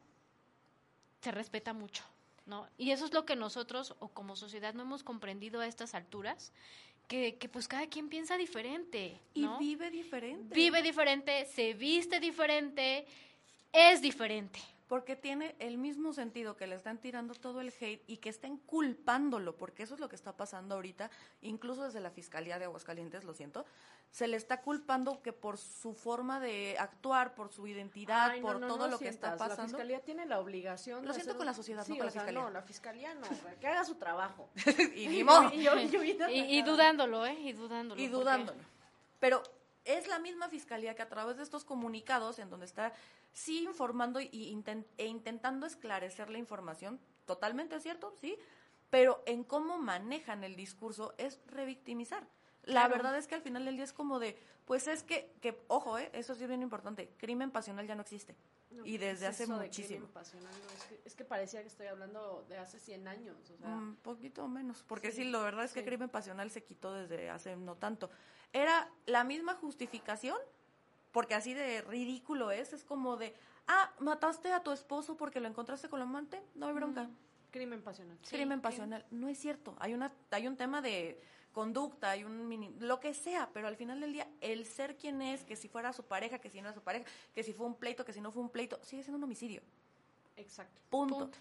se respeta mucho, ¿no? Y eso es lo que nosotros o como sociedad no hemos comprendido a estas alturas, que, que pues cada quien piensa diferente, y ¿no? vive diferente. Vive diferente, se viste diferente, es diferente. Porque tiene el mismo sentido que le están tirando todo el hate y que estén culpándolo, porque eso es lo que está pasando ahorita, incluso desde la Fiscalía de Aguascalientes, lo siento, se le está culpando que por su forma de actuar, por su identidad, Ay, por no, todo no lo que está sientas. La pasando. fiscalía tiene la obligación. Lo de siento hacer con la sociedad, sí, no con o la sea, fiscalía. No, la fiscalía no, que haga su trabajo. y. Y yo, y yo ahorita Y, y acá. dudándolo, ¿eh? Y dudándolo. y porque- dudándolo. Pero es la misma fiscalía que a través de estos comunicados, en donde está sí informando y e intentando esclarecer la información, totalmente cierto, sí, pero en cómo manejan el discurso es revictimizar. La Claro. verdad es que al final del día es como de, pues es que, que ojo, eh, eso sí es bien importante, crimen pasional ya no existe. No, y ¿qué desde es hace de muchísimo. crimen pasional? No, es, que, es que parecía que estoy hablando de hace 100 años. O sea, Un poquito menos, porque sí, Sí, la verdad es que sí. crimen pasional se quitó desde hace no tanto. Era la misma justificación, porque así de ridículo es, es como de, ah, mataste a tu esposo porque lo encontraste con la amante, no hay bronca. crimen pasional. Sí, crimen pasional, no es cierto. Hay una hay un tema de conducta, hay un mini, lo que sea, pero al final del día, el ser quien es, que si fuera su pareja, que si no era su pareja, que si fue un pleito, que si no fue un pleito, sigue siendo un homicidio. Exacto. Punto. Punto.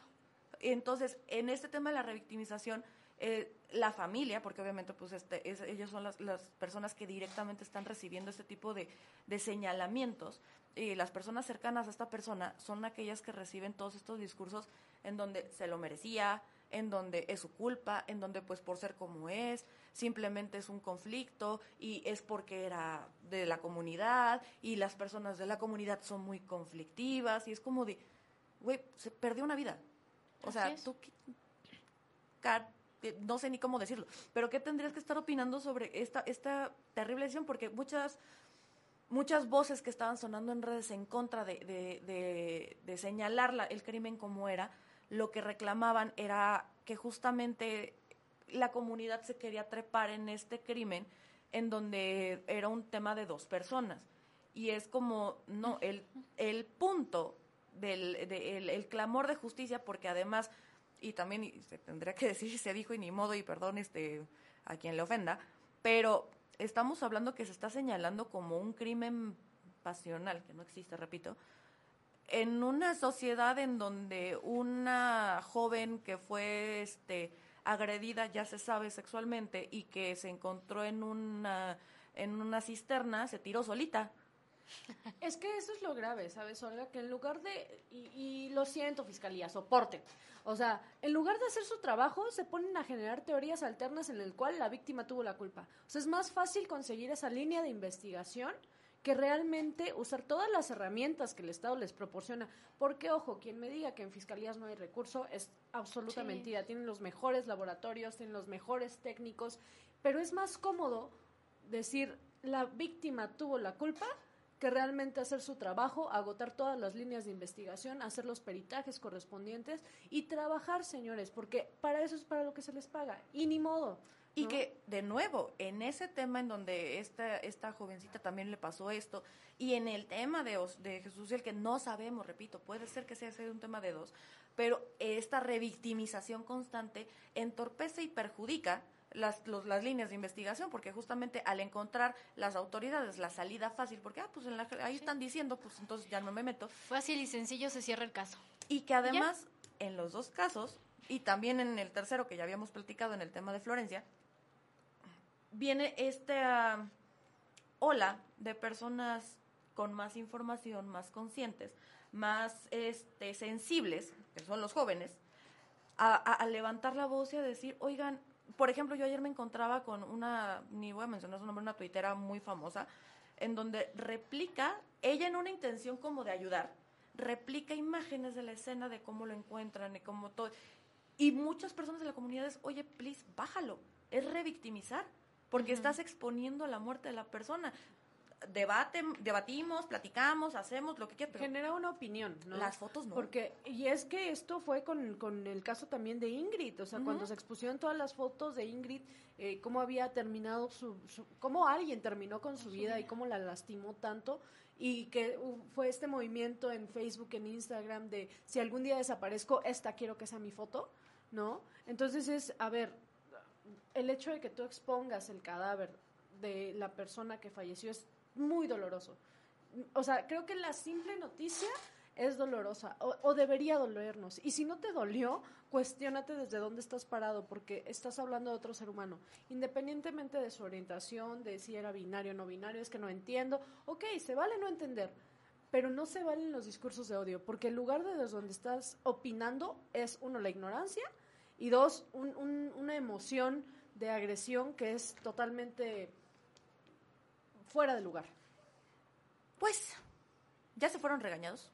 Entonces, en este tema de la revictimización, eh, la familia, porque obviamente pues este, es- ellos son las, las personas que directamente están recibiendo este tipo de, de señalamientos, y las personas cercanas a esta persona son aquellas que reciben todos estos discursos en donde se lo merecía, en donde es su culpa, en donde pues por ser como es, simplemente es un conflicto y es porque era de la comunidad y las personas de la comunidad son muy conflictivas y es como de, güey, se perdió una vida. O sea, es. tú, qué- ca- eh, no sé ni cómo decirlo, pero ¿qué tendrías que estar opinando sobre esta, esta terrible decisión? Porque muchas, muchas voces que estaban sonando en redes en contra de, de, señalar la- el crimen como era, lo que reclamaban era que justamente la comunidad se quería trepar en este crimen en donde era un tema de dos personas. Y es como, no, el, el punto del de- el, el clamor de justicia, porque además, y también se tendría que decir, se dijo y ni modo, y perdón este, a quien le ofenda, pero estamos hablando que se está señalando como un crimen pasional, que no existe, repito, en una sociedad en donde una joven que fue este agredida ya se sabe sexualmente y que se encontró en una en una cisterna se tiró solita Es que eso es lo grave, ¿sabes, Olga? Que en lugar de, y, y lo siento, Fiscalía, soporten. O sea, en lugar de hacer su trabajo, se ponen a generar teorías alternas en el cual la víctima tuvo la culpa. O sea, es más fácil conseguir esa línea de investigación que realmente usar todas las herramientas que el Estado les proporciona. Porque, ojo, quien me diga que en fiscalías no hay recurso es absoluta Sí. mentira. Tienen los mejores laboratorios, tienen los mejores técnicos, pero es más cómodo decir la víctima tuvo la culpa que realmente hacer su trabajo, agotar todas las líneas de investigación, hacer los peritajes correspondientes y trabajar, señores, porque para eso es para lo que se les paga. Y ni modo. Y ¿no? que, de nuevo, en ese tema en donde esta, esta jovencita también le pasó esto, y en el tema de, de Jesús, el que no sabemos, repito, puede ser que sea sea un tema de dos, pero esta revictimización constante entorpece y perjudica las, los- las líneas de investigación, porque justamente al encontrar las autoridades la salida fácil, porque ah, pues en la- ahí están diciendo, pues entonces ya no me meto, Fácil y sencillo se cierra el caso. y que además, en los dos casos, y también en el tercero que ya habíamos platicado en el tema de Florencia, viene esta ola de personas con más información, más conscientes, más este, sensibles, que son los jóvenes, a, a- a levantar la voz y a decir, oigan, por ejemplo, yo ayer me encontraba con una, ni voy a mencionar su nombre, una tuitera muy famosa, en donde replica, ella en una intención como de ayudar, replica imágenes de la escena de cómo lo encuentran y cómo todo. Y muchas personas de la comunidad es, oye, please, bájalo, es revictimizar, porque estás exponiendo a la muerte de la persona. Debate, debatimos, platicamos, hacemos lo que quieras, Genera una opinión, ¿no? las fotos no. Porque, y es que esto fue con, con el caso también de Ingrid, o sea, cuando se expusieron todas las fotos de Ingrid, eh, cómo había terminado su, su- cómo alguien terminó con su vida y cómo la lastimó tanto, y que fue este movimiento en Facebook, en Instagram, de si algún día desaparezco, esta quiero que sea mi foto, ¿no? Entonces es, a ver, el hecho de que tú expongas el cadáver de la persona que falleció es muy doloroso. O sea, creo que la simple noticia es dolorosa o, o debería dolernos. Y si no te dolió, cuestiónate desde dónde estás parado, porque estás hablando de otro ser humano. Independientemente de su orientación, de si era binario o no binario, es que no entiendo. Ok, se vale no entender, pero no se valen los discursos de odio, porque el lugar de donde estás opinando es, uno, la ignorancia, y dos, un- un- una emoción de agresión que es totalmente fuera de lugar. Pues, ya se fueron regañados.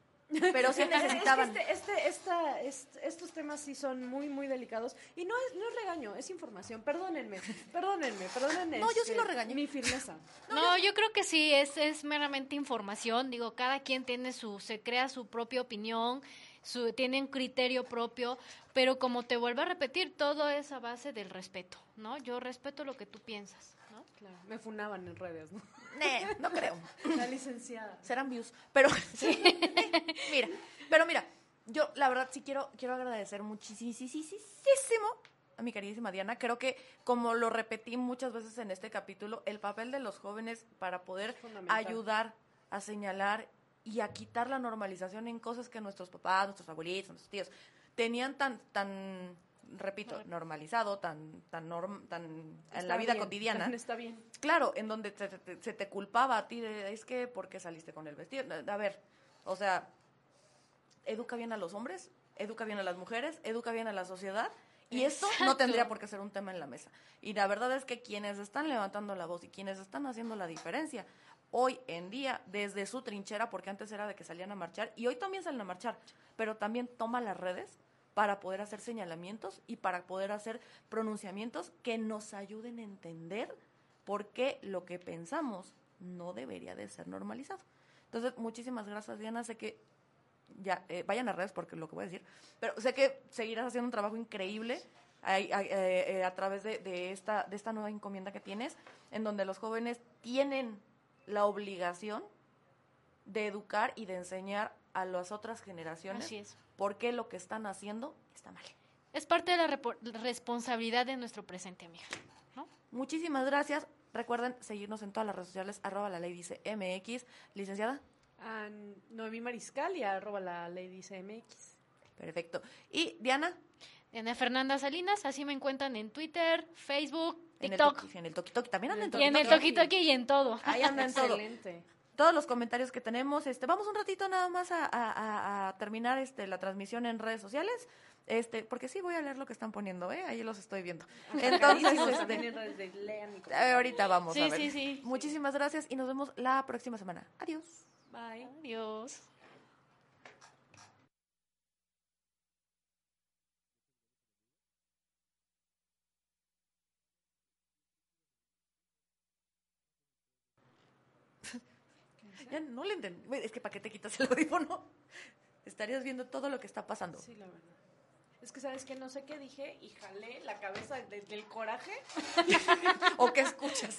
Pero sí Es que necesitaban. este, este, esta- est- estos temas sí son muy, muy delicados. Y no es, no es regaño, es información. Perdónenme, perdónenme, perdónenme. No, yo sí este, lo regañé. Mi firmeza. No, yo creo que sí, es, es meramente información. Digo, cada quien tiene su, se crea su propia opinión, su, tiene un criterio propio, pero como te vuelvo a repetir, todo es a base del respeto, ¿no? Yo respeto lo que tú piensas. Claro, me funaban en redes, ¿no? Nee, no creo. La licenciada. Serán views. Pero, mira, pero mira, yo la verdad sí quiero, quiero agradecer muchísimo a mi queridísima Diana. Creo que, como lo repetí muchas veces en este capítulo, el papel de los jóvenes para poder ayudar a señalar y a quitar la normalización en cosas que nuestros papás, nuestros abuelitos, nuestros tíos tenían tan, tan, repito, normalizado, tan, tan, norm, tan en la vida bien, cotidiana. Está bien. Claro, en donde te- te- se te culpaba a ti de, es que, ¿por qué saliste con el vestido? A ver, o sea, educa bien a los hombres, educa bien a las mujeres, educa bien a la sociedad. Y esto no Exacto. tendría por qué ser un tema en la mesa. Y la verdad es que quienes están levantando la voz y quienes están haciendo la diferencia, hoy en día, desde su trinchera, porque antes era de que salían a marchar, y hoy también salen a marchar, pero también toma las redes para poder hacer señalamientos y para poder hacer pronunciamientos que nos ayuden a entender por qué lo que pensamos no debería de ser normalizado. Entonces, muchísimas gracias, Diana. Sé que ya eh, vayan a redes porque lo que voy a decir, pero sé que seguirás haciendo un trabajo increíble eh, eh, a través de, de esta, de esta nueva encomienda que tienes, en donde los jóvenes tienen la obligación de educar y de enseñar a las otras generaciones Así es. Por qué lo que están haciendo está mal. Es parte de la responsabilidad de nuestro presente, amiga. ¿no? Muchísimas gracias. Recuerden seguirnos en todas las redes sociales, arroba la ley dice MX. Licenciada, A Noemí Mariscal y arroba la Lady CMX. perfecto. Y Diana, Diana Fernanda Salinas, así me encuentran en Twitter, Facebook, en el, TikTok. toki, en el Toki Toki. También anda en Y en el Toki Toki Toki y en todo. Ahí anda en todo. Excelente. Todos los comentarios que tenemos, este, vamos un ratito nada más a, a- a- a terminar este, la transmisión en redes sociales, este, porque sí voy a leer lo que están poniendo, ¿eh? ahí los estoy viendo. Entonces, este, eh, ahorita vamos Sí, a ver. sí, sí. Muchísimas gracias y nos vemos la próxima semana. Adiós. Bye. Adiós. Ya no le entendí. Es que ¿para qué te quitas el audífono? Estarías viendo todo lo que está pasando. Sí, la verdad. Es que, ¿sabes qué? No sé qué dije y jalé la cabeza de- del coraje. ¿O qué escuchas?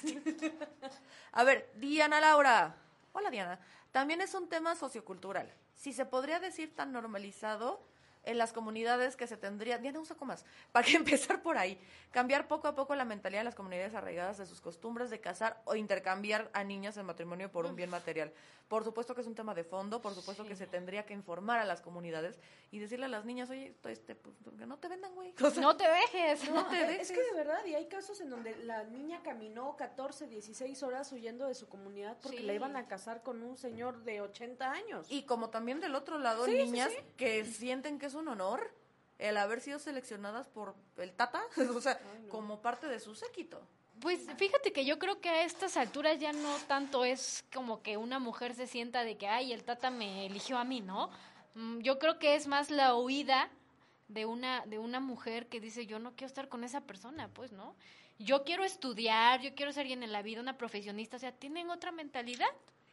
A ver, Diana Laura. Hola, Diana. También es un tema sociocultural. Si se podría decir tan normalizado en las comunidades que se tendría... Diana, un saco más. Para que empezar por ahí. Cambiar poco a poco la mentalidad de las comunidades arraigadas de sus costumbres de casar o intercambiar a niñas en matrimonio por un bien material. Por supuesto que es un tema de fondo, por supuesto que se tendría que informar a las comunidades y decirle a las niñas, oye, este, pues, que no te vendan, güey. O sea, No te dejes. no te Es dejes. que de verdad, y hay casos en donde la niña caminó 14, 16 horas huyendo de su comunidad porque Sí. la iban a casar con un señor de 80 años. Y como también del otro lado, Sí, sí, niñas sí. que sienten que es un honor el haber sido seleccionadas por el Tata, o sea, Ay, no. como parte de su séquito. Pues fíjate que yo creo que a estas alturas ya no tanto es como que una mujer se sienta de que, ay, el tata me eligió a mí, ¿no? Mm, Yo creo que es más la huida de una, de una mujer que dice, yo no quiero estar con esa persona, pues, ¿no? Yo quiero estudiar, yo quiero ser alguien en la vida, una profesionista, o sea, tienen otra mentalidad.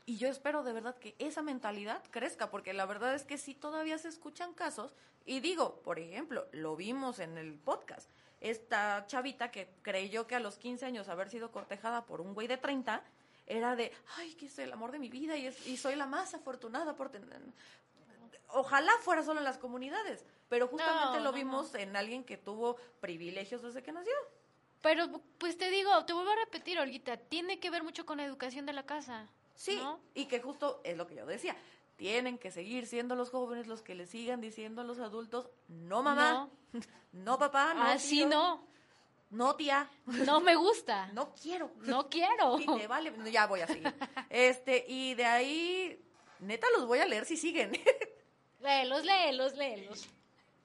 Y yo espero de verdad que esa mentalidad crezca, porque la verdad es que sí todavía se escuchan casos, y digo, por ejemplo, lo vimos en el podcast, esta chavita que creyó que a los 15 años haber sido cortejada por un güey de 30 era de, ay, que es el amor de mi vida y, es- y soy la más afortunada por tener... Ojalá fuera solo en las comunidades, pero justamente No, lo no, vimos en alguien que tuvo privilegios desde que nació. Pero, pues te digo, te vuelvo a repetir, Olguita, tiene que ver mucho con la educación de la casa. Sí, ¿no? y que justo es lo que yo decía. Tienen que seguir siendo los jóvenes los que le sigan diciendo a los adultos, no mamá, no, papá, no Así tío, no, no tía, no me gusta, no quiero. no quiero. Y te vale, ya voy a seguir. Este, y de ahí, neta los voy a leer si siguen. Léelos, léelos, léelos.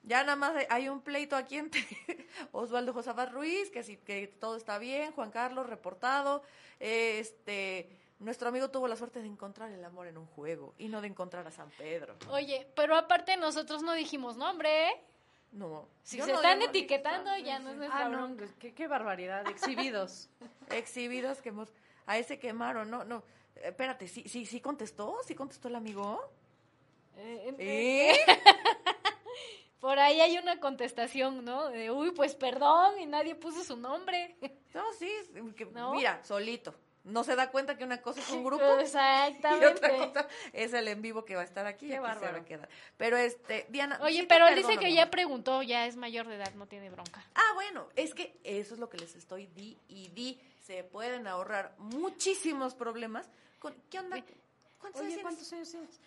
ya nada más hay- hay un pleito aquí entre Osvaldo Josafat Ruiz, que sí, que todo está bien, Juan Carlos reportado, este, nuestro amigo tuvo la suerte de encontrar el amor en un juego y no de encontrar a San Pedro. Oye, pero aparte nosotros no dijimos nombre, ¿eh? No. Si yo se no están digo- etiquetando, ya no es nuestra Ah, no, qué, qué barbaridad, exhibidos. exhibidos que hemos a ese quemaron, no, no. Espérate, sí, sí, sí contestó, sí contestó el amigo. Eh, ¿Eh? Por ahí hay una contestación, ¿no? De, uy, pues perdón, y nadie puso su nombre. No, sí, que- ¿No? mira, solito. No se da cuenta que una cosa es un grupo y Exactamente. otra cosa es el en vivo que va a estar aquí. Qué aquí se va a quedar. Pero este, Diana. Oye, sí pero él dice que ya preguntó, ya es mayor de edad, no tiene bronca. Ah, bueno, es que eso es lo que les estoy di y di. Se pueden ahorrar muchísimos problemas. Con, ¿Qué onda? ¿Cuántos años Oye? ¿cuántos años tienes?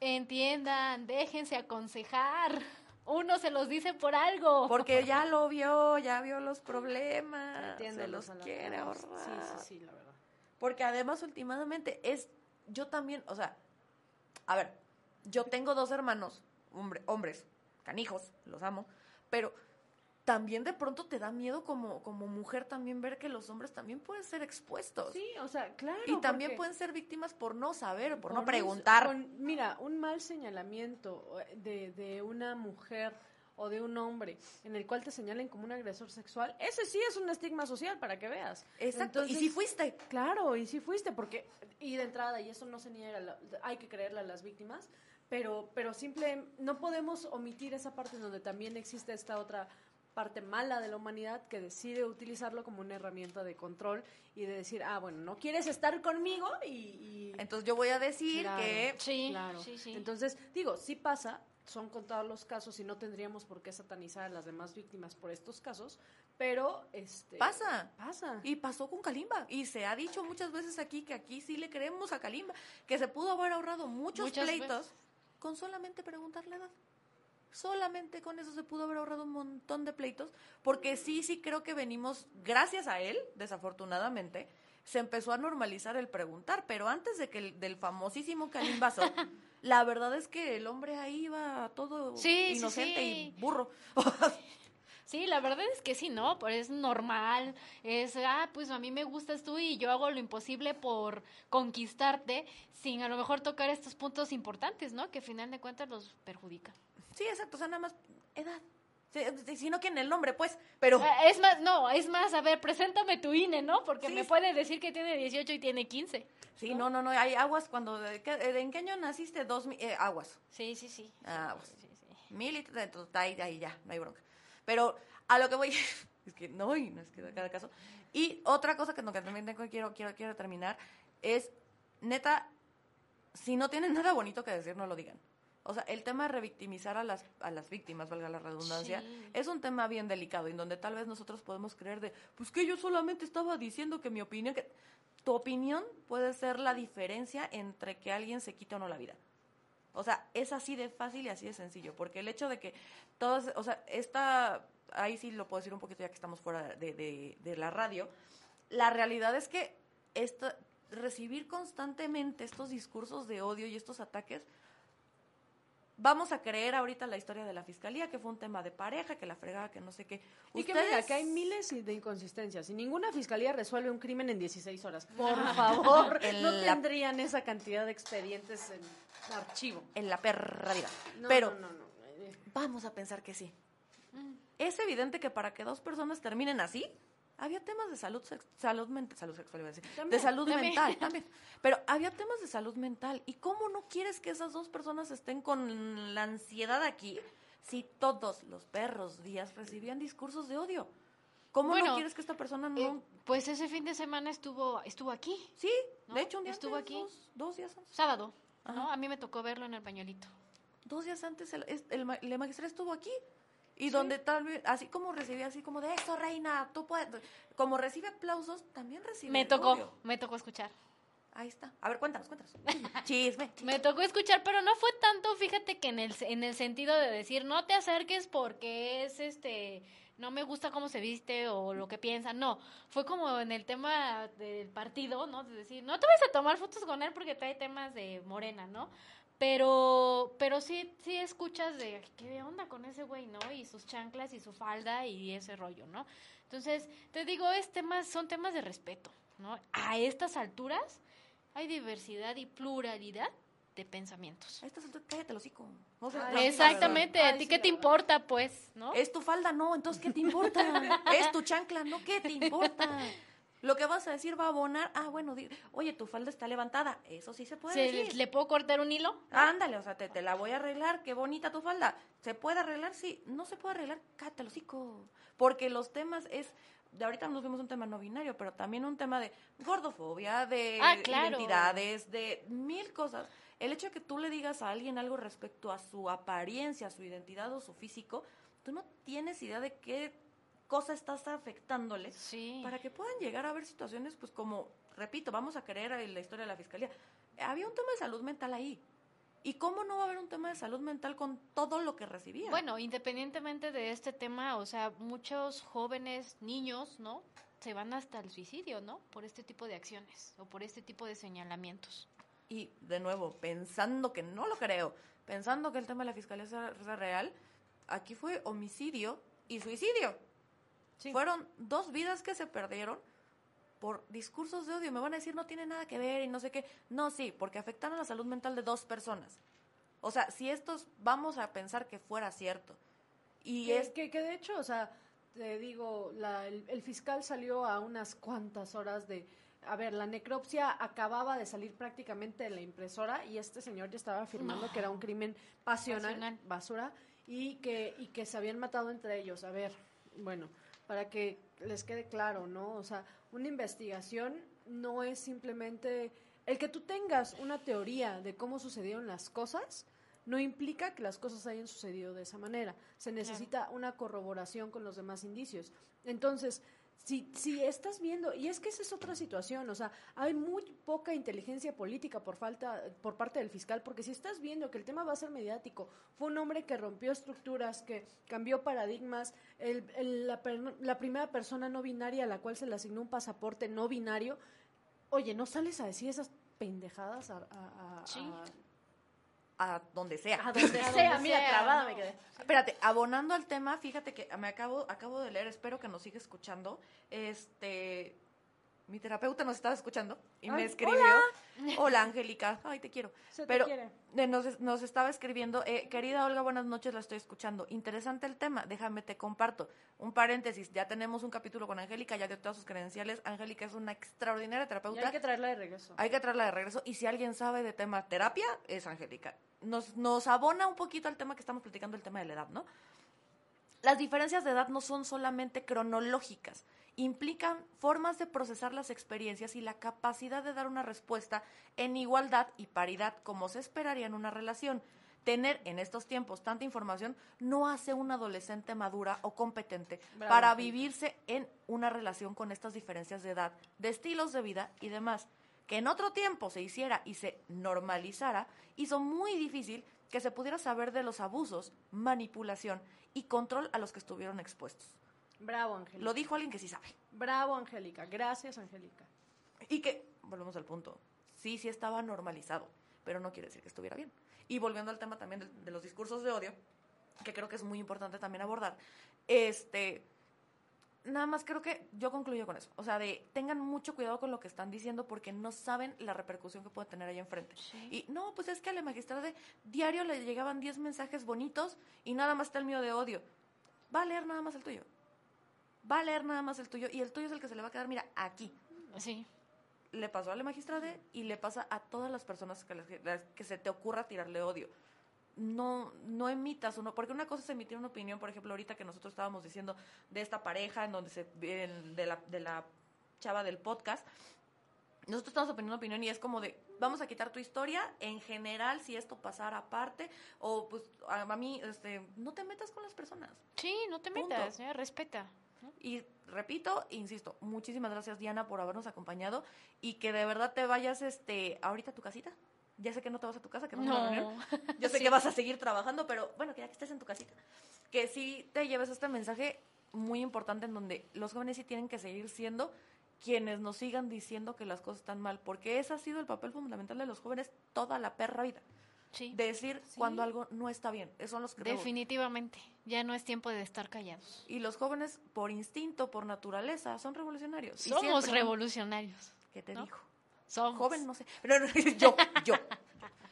Entiendan, déjense aconsejar. Uno se los dice por algo. Porque ya lo vio, ya vio los problemas. Se Entiéndolos los la quiere ahorrar. Sí, sí, sí, la verdad. Porque además, últimamente, es. Yo también, o sea, a ver, yo tengo dos hermanos, hombre, hombres, canijos, los amo, pero también de pronto te da miedo como, como mujer también ver que los hombres también pueden ser expuestos. Sí, o sea, claro. y también pueden ser víctimas por no saber, por, no un- preguntar. con- mira, un mal señalamiento eh, de, de una mujer o de un hombre en el cual te señalen como un agresor sexual, ese sí es un estigma social para que veas. Exacto. y Entonces, si fuiste. Claro, y si fuiste, porque, y de entrada, y eso no se niega, la- hay que creerle a las víctimas, pero, pero simple, no podemos omitir esa parte donde también existe esta otra parte mala de la humanidad que decide utilizarlo como una herramienta de control y de decir, ah, bueno, no quieres estar conmigo y... y- Entonces yo voy a decir Claro. que Sí, Claro. sí, sí. Entonces, digo, sí pasa, son contados los casos y no tendríamos por qué satanizar a las demás víctimas por estos casos, pero este pasa. pasa. Y pasó con Kalimba. Y se ha dicho muchas veces aquí que aquí sí le creemos a Kalimba. Que se pudo haber ahorrado muchos Muchas pleitos veces. con solamente preguntar la edad. Solamente con eso se pudo haber ahorrado un montón de pleitos. Porque sí, sí creo que venimos, gracias a él, desafortunadamente, se empezó a normalizar el preguntar. Pero antes de que el, del famosísimo Kalimbazo, la verdad es que el hombre ahí iba todo Sí, inocente sí. y burro. Sí, la verdad es que sí, ¿no? Pero es normal. Es, ah, pues a mí me gustas tú y yo hago lo imposible por conquistarte sin a lo mejor tocar estos puntos importantes, ¿no? Que al final de cuentas los perjudican. Sí, exacto, o sea, nada más edad. Sino que en el nombre, pues, pero... Ah, Es más, no, es más, a ver, preséntame tu INE, ¿no? Porque Sí, me puede decir que tiene 18 y tiene 15. Sí, no, no, no, hay aguas cuando... ¿de qué- ¿En qué año naciste? Dos mil- eh, aguas. Sí, sí, sí. Ah, pues. Sí, sí. Mil y ahí, ahí ya, no hay bronca. Pero a lo que voy... es que no, y no es que de cada caso. Y otra cosa que, no, que también tengo, quiero, quiero, quiero terminar es, neta, si no tienen nada bonito que decir, no lo digan. O sea, el tema de revictimizar a las, a las víctimas, valga la redundancia, Sí. es un tema bien delicado, en donde tal vez nosotros podemos creer de, pues que yo solamente estaba diciendo que mi opinión, que tu opinión puede ser la diferencia entre que alguien se quite o no la vida. O sea, es así de fácil y así de sencillo, porque el hecho de que todas, o sea, esta, ahí sí lo puedo decir un poquito ya que estamos fuera de, de- de la radio, la realidad es que esta, recibir constantemente estos discursos de odio y estos ataques, vamos a creer ahorita la historia de la fiscalía, que fue un tema de pareja, que la fregada, que no sé qué. Y que mira, Ustedes- que hay miles de inconsistencias. Y ninguna fiscalía resuelve un crimen en 16 horas. Por favor, En no la- tendrían esa cantidad de expedientes en archivo. en la perra vida. No, Pero no, no, no. Eh, vamos a pensar que sí. Mm. Es evidente que para que dos personas terminen así, había temas de salud, sex- salud mental, salud sexual iba a decir, de salud también. mental también. Pero había temas de salud mental. ¿Y cómo no quieres que esas dos personas estén con la ansiedad aquí si todos los perros días recibían discursos de odio? ¿Cómo no quieres que esta persona no... Eh, pues ese fin de semana estuvo estuvo aquí, sí, ¿no? de hecho un día estuvo antes, aquí. Dos, dos días antes. sábado, ¿no? A mí me tocó verlo en el pañuelito. dos días antes el, el, el magistrado estuvo aquí y donde tal vez así como recibía así como de eso reina tú puedes como recibe aplausos también recibe Me tocó, odio. me tocó escuchar. ahí está a ver cuéntanos cuéntanos chisme Me tocó escuchar, pero no fue tanto, fíjate que en el, en el sentido de decir, no te acerques porque es este, no me gusta cómo se viste o lo que piensa, no, fue como en el tema del partido, ¿no? De decir, no te vas a tomar fotos con él porque trae temas de morena, ¿no? Pero, pero sí, sí escuchas de qué onda con ese güey, ¿no? Y sus chanclas y su falda y ese rollo, ¿no? Entonces, te digo, es temas, son temas de respeto, ¿no? A estas alturas hay diversidad y pluralidad de pensamientos. a estas alturas, cállate el hocico O sea, Ay, la- Exactamente, ¿a ti qué te importa, pues? ¿no? es tu falda no entonces qué te importa es tu chancla no qué te importa lo que vas a decir va a abonar ah bueno di- oye tu falda está levantada eso sí se puede ¿Se- decir ¿Le puedo cortar un hilo? Ándale, o sea, te, te la voy a arreglar, qué bonita tu falda. ¿Se puede arreglar? Sí, no se puede arreglar, cállate hocico. Porque los temas es, de ahorita nos vemos un tema no binario, pero también un tema de gordofobia, de Ah, claro. identidades, de mil cosas. El hecho de que tú le digas a alguien algo respecto a su apariencia, su identidad o su físico, tú no tienes idea de qué cosa estás afectándole Sí. para que puedan llegar a ver situaciones, pues como, repito, vamos a creer en la historia de la fiscalía. Había un tema de salud mental ahí. ¿Y cómo no va a haber un tema de salud mental con todo lo que recibía? Bueno, independientemente de este tema, o sea, muchos jóvenes, niños, ¿no? Se van hasta el suicidio, ¿no? Por este tipo de acciones o por este tipo de señalamientos. Y de nuevo, pensando que no lo creo, pensando que el tema de la fiscalía sea real, aquí fue homicidio y suicidio. Sí. Fueron dos vidas que se perdieron por discursos de odio. Me van a decir no tiene nada que ver y no sé qué. No, sí, porque afectaron la salud mental de dos personas. O sea, si estos vamos a pensar que fuera cierto. Y que, es que, que de hecho, o sea, te digo, la- el, el fiscal salió a unas cuantas horas de... A ver, la necropsia acababa de salir prácticamente de la impresora y este señor ya estaba afirmando que era un crimen pasional, Pasional. basura, y que, y que se habían matado entre ellos. A ver, bueno, para que les quede claro, ¿no? O sea, una investigación no es simplemente... El que tú tengas una teoría de cómo sucedieron las cosas no implica que las cosas hayan sucedido de esa manera. Se necesita una corroboración con los demás indicios. Entonces, si, si estás viendo, y es que esa es otra situación, o sea, hay muy poca inteligencia política por falta, por parte del fiscal, porque si estás viendo que el tema va a ser mediático, fue un hombre que rompió estructuras, que cambió paradigmas, el- el- la, primera persona no binaria a la cual se le asignó un pasaporte no binario, oye, no sales a decir esas pendejadas a, a- a- Sí. a- a donde sea. a donde sea, mira, trabada me quedé. Espérate, abonando al tema, fíjate que me acabo, acabo de leer, espero que nos siga escuchando. Este, mi terapeuta nos estaba escuchando y me escribió. Hola, Angélica, ay, te quiero. Se te Pero quiere. eh, nos, nos estaba escribiendo, eh, querida Olga, buenas noches, la estoy escuchando. Interesante el tema, déjame te comparto. Un paréntesis, ya tenemos un capítulo con Angélica, ya dio todas sus credenciales. Angélica es una extraordinaria Y terapeuta. hay que traerla de regreso. Hay que traerla de regreso. Y si alguien sabe de tema terapia, es Angélica. Nos, nos abona un poquito al tema que estamos platicando, el tema de la edad, ¿no? Las diferencias de edad no son solamente cronológicas, implican formas de procesar las experiencias y la capacidad de dar una respuesta en igualdad y paridad como se esperaría en una relación. Tener en estos tiempos tanta información no hace un adolescente madura o competente Bravo, para vivirse en una relación con estas diferencias de edad, de estilos de vida y demás. Que en otro tiempo se hiciera y se normalizara, hizo muy difícil que se pudiera saber de los abusos, manipulación y control a los que estuvieron expuestos. Bravo, Angélica. Lo dijo alguien que sí sabe. Bravo, Angélica. Gracias, Angélica. Y que, volvemos al punto, sí, sí estaba normalizado, pero no quiere decir que estuviera bien. Y volviendo al tema también de, de los discursos de odio, que creo que es muy importante también abordar, este, nada más creo que yo concluyo con eso. O sea, de tengan mucho cuidado con lo que están diciendo porque no saben la repercusión que puede tener ahí enfrente. Y no, pues es que a la magistrada de diario le llegaban 10 mensajes bonitos y nada más está el mío de odio. Va a leer nada más el tuyo. Va a leer nada más el tuyo y el tuyo es el que se le va a quedar, mira, aquí Sí. le pasó a la magistrada y le pasa a todas las personas que, les- que se te ocurra tirarle odio. No, no emitas uno, porque una cosa es emitir una opinión, por ejemplo, ahorita que nosotros estábamos diciendo de esta pareja, en donde se de la, de la chava del podcast, nosotros estamos opinando opinión y es como de, vamos a quitar tu historia en general si esto pasara aparte, o pues a, a mí, este, no te metas con las personas. Sí, no te Punto. metas, ¿eh? respeta. ¿No? Y repito, insisto, muchísimas gracias Diana por habernos acompañado y que de verdad te vayas este ahorita a tu casita. Ya sé que no te vas a tu casa, que no, una reunión. Yo sé Sí. que vas a seguir trabajando, pero bueno, que ya que estés en tu casita, que sí te lleves este mensaje muy importante en donde los jóvenes sí tienen que seguir siendo quienes nos sigan diciendo que las cosas están mal, porque ese ha sido el papel fundamental de los jóvenes toda la perra vida. Sí. Decir Sí. cuando algo no está bien. Esos son los que Definitivamente. Ya no es tiempo de estar callados. Y los jóvenes, por instinto, por naturaleza, son revolucionarios. Y Somos revolucionarios. ¿Qué te ¿no? dijo? Somos. Joven, no sé. Pero yo, yo.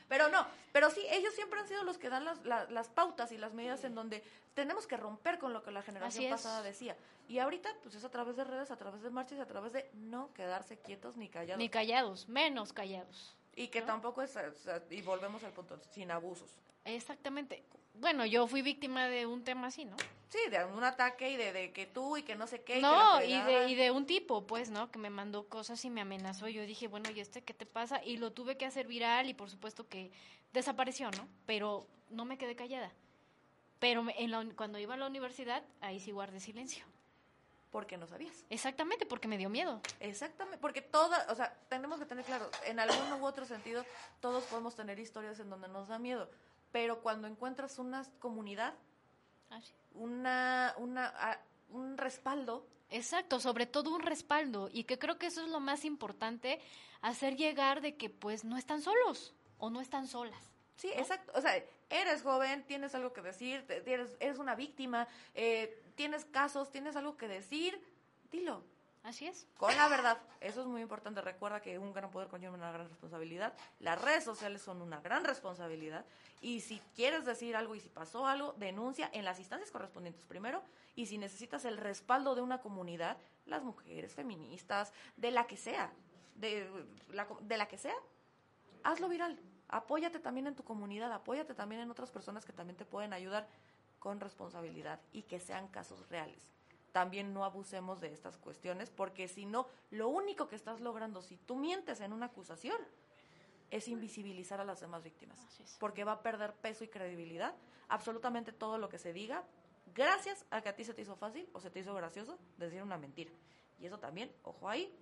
Pero no, pero sí, ellos siempre han sido los que dan las, la- las pautas y las medidas en donde tenemos que romper con lo que la generación pasada decía. Y ahorita, pues es a través de redes, a través de marchas, a través de no quedarse quietos ni callados. Ni callados, menos callados. Y que ¿no? tampoco es, y volvemos al punto, sin abusos. Exactamente. bueno, yo fui víctima de un tema así, ¿no? Sí, de un ataque y de, de que tú y que no sé qué. y No, y de, y de un tipo, pues, ¿no? Que me mandó cosas y me amenazó. Yo dije, bueno, ¿y este qué te pasa? Y lo tuve que hacer viral y por supuesto que desapareció, ¿no? Pero no me quedé callada. Pero en la cuando iba a la universidad, ahí sí guardé silencio. Porque no sabías. Exactamente, porque me dio miedo. Exactamente, porque toda, o sea, tenemos que tener claro, en algún u otro sentido, todos podemos tener historias en donde nos da miedo, pero cuando encuentras una comunidad, Así. una, una, a- un respaldo, Exacto, sobre todo un respaldo y que creo que eso es lo más importante, hacer llegar de que pues no están solos o no están solas. sí, exacto, o sea, eres joven, tienes algo que decir, eres una víctima, eh, tienes casos, tienes algo que decir, dilo, Así es. con la verdad. Eso es muy importante. Recuerda que un gran poder conlleva una gran responsabilidad. Las redes sociales son una gran responsabilidad. Y si quieres decir algo y si pasó algo, denuncia en las instancias correspondientes primero. Y si necesitas el respaldo de una comunidad, las mujeres feministas, de la que sea, de la, de la que sea, hazlo viral. Apóyate también en tu comunidad, apóyate también en otras personas que también te pueden ayudar con responsabilidad y que sean casos reales. También no abusemos de estas cuestiones porque si no, lo único que estás logrando si tú mientes en una acusación es invisibilizar a las demás víctimas. Porque va a perder peso y credibilidad absolutamente todo lo que se diga gracias a que a ti se te hizo fácil o se te hizo gracioso decir una mentira. Y eso también, ojo ahí,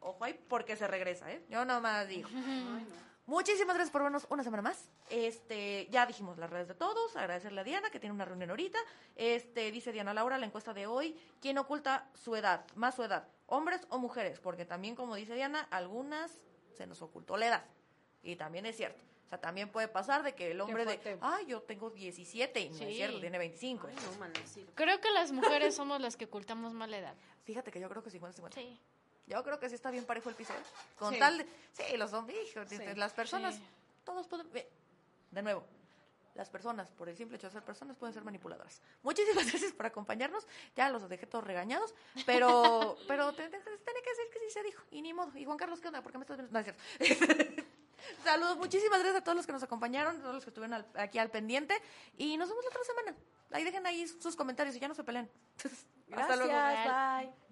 ojo ahí porque se regresa, ¿eh? Yo nomás digo. Muchísimas gracias por vernos una semana más. Este, ya dijimos las redes de todos, agradecerle a Diana que tiene una reunión ahorita. Este, dice Diana Laura, la encuesta de hoy, ¿quién oculta su edad, más su edad, hombres o mujeres? Porque también como dice Diana, algunas se nos ocultó la edad. Y también es cierto. O sea, también puede pasar de que el hombre de, ay, yo tengo 17 y no es cierto, tiene 25. Ay, no, manecito. Creo que las mujeres somos las que ocultamos más la edad. Fíjate que yo creo que 50-50. Sí. Yo creo que sí está bien parejo el piso. ¿eh? Con Sí. tal de, sí, los Sí. las personas, Sí. todos pueden, de nuevo, las personas, por el simple hecho de ser personas, pueden ser manipuladoras. Muchísimas gracias por acompañarnos. Ya los dejé todos regañados, pero, pero te- te- te- tenía que decir que sí se dijo. Y ni modo. Y Juan Carlos, ¿qué onda? ¿Por qué me estás viendo? No, es cierto. Saludos, muchísimas gracias a todos los que nos acompañaron, a todos los que estuvieron al- aquí al pendiente. Y nos vemos la otra semana. Ahí dejen ahí sus comentarios y ya no se peleen. Hasta luego. bye.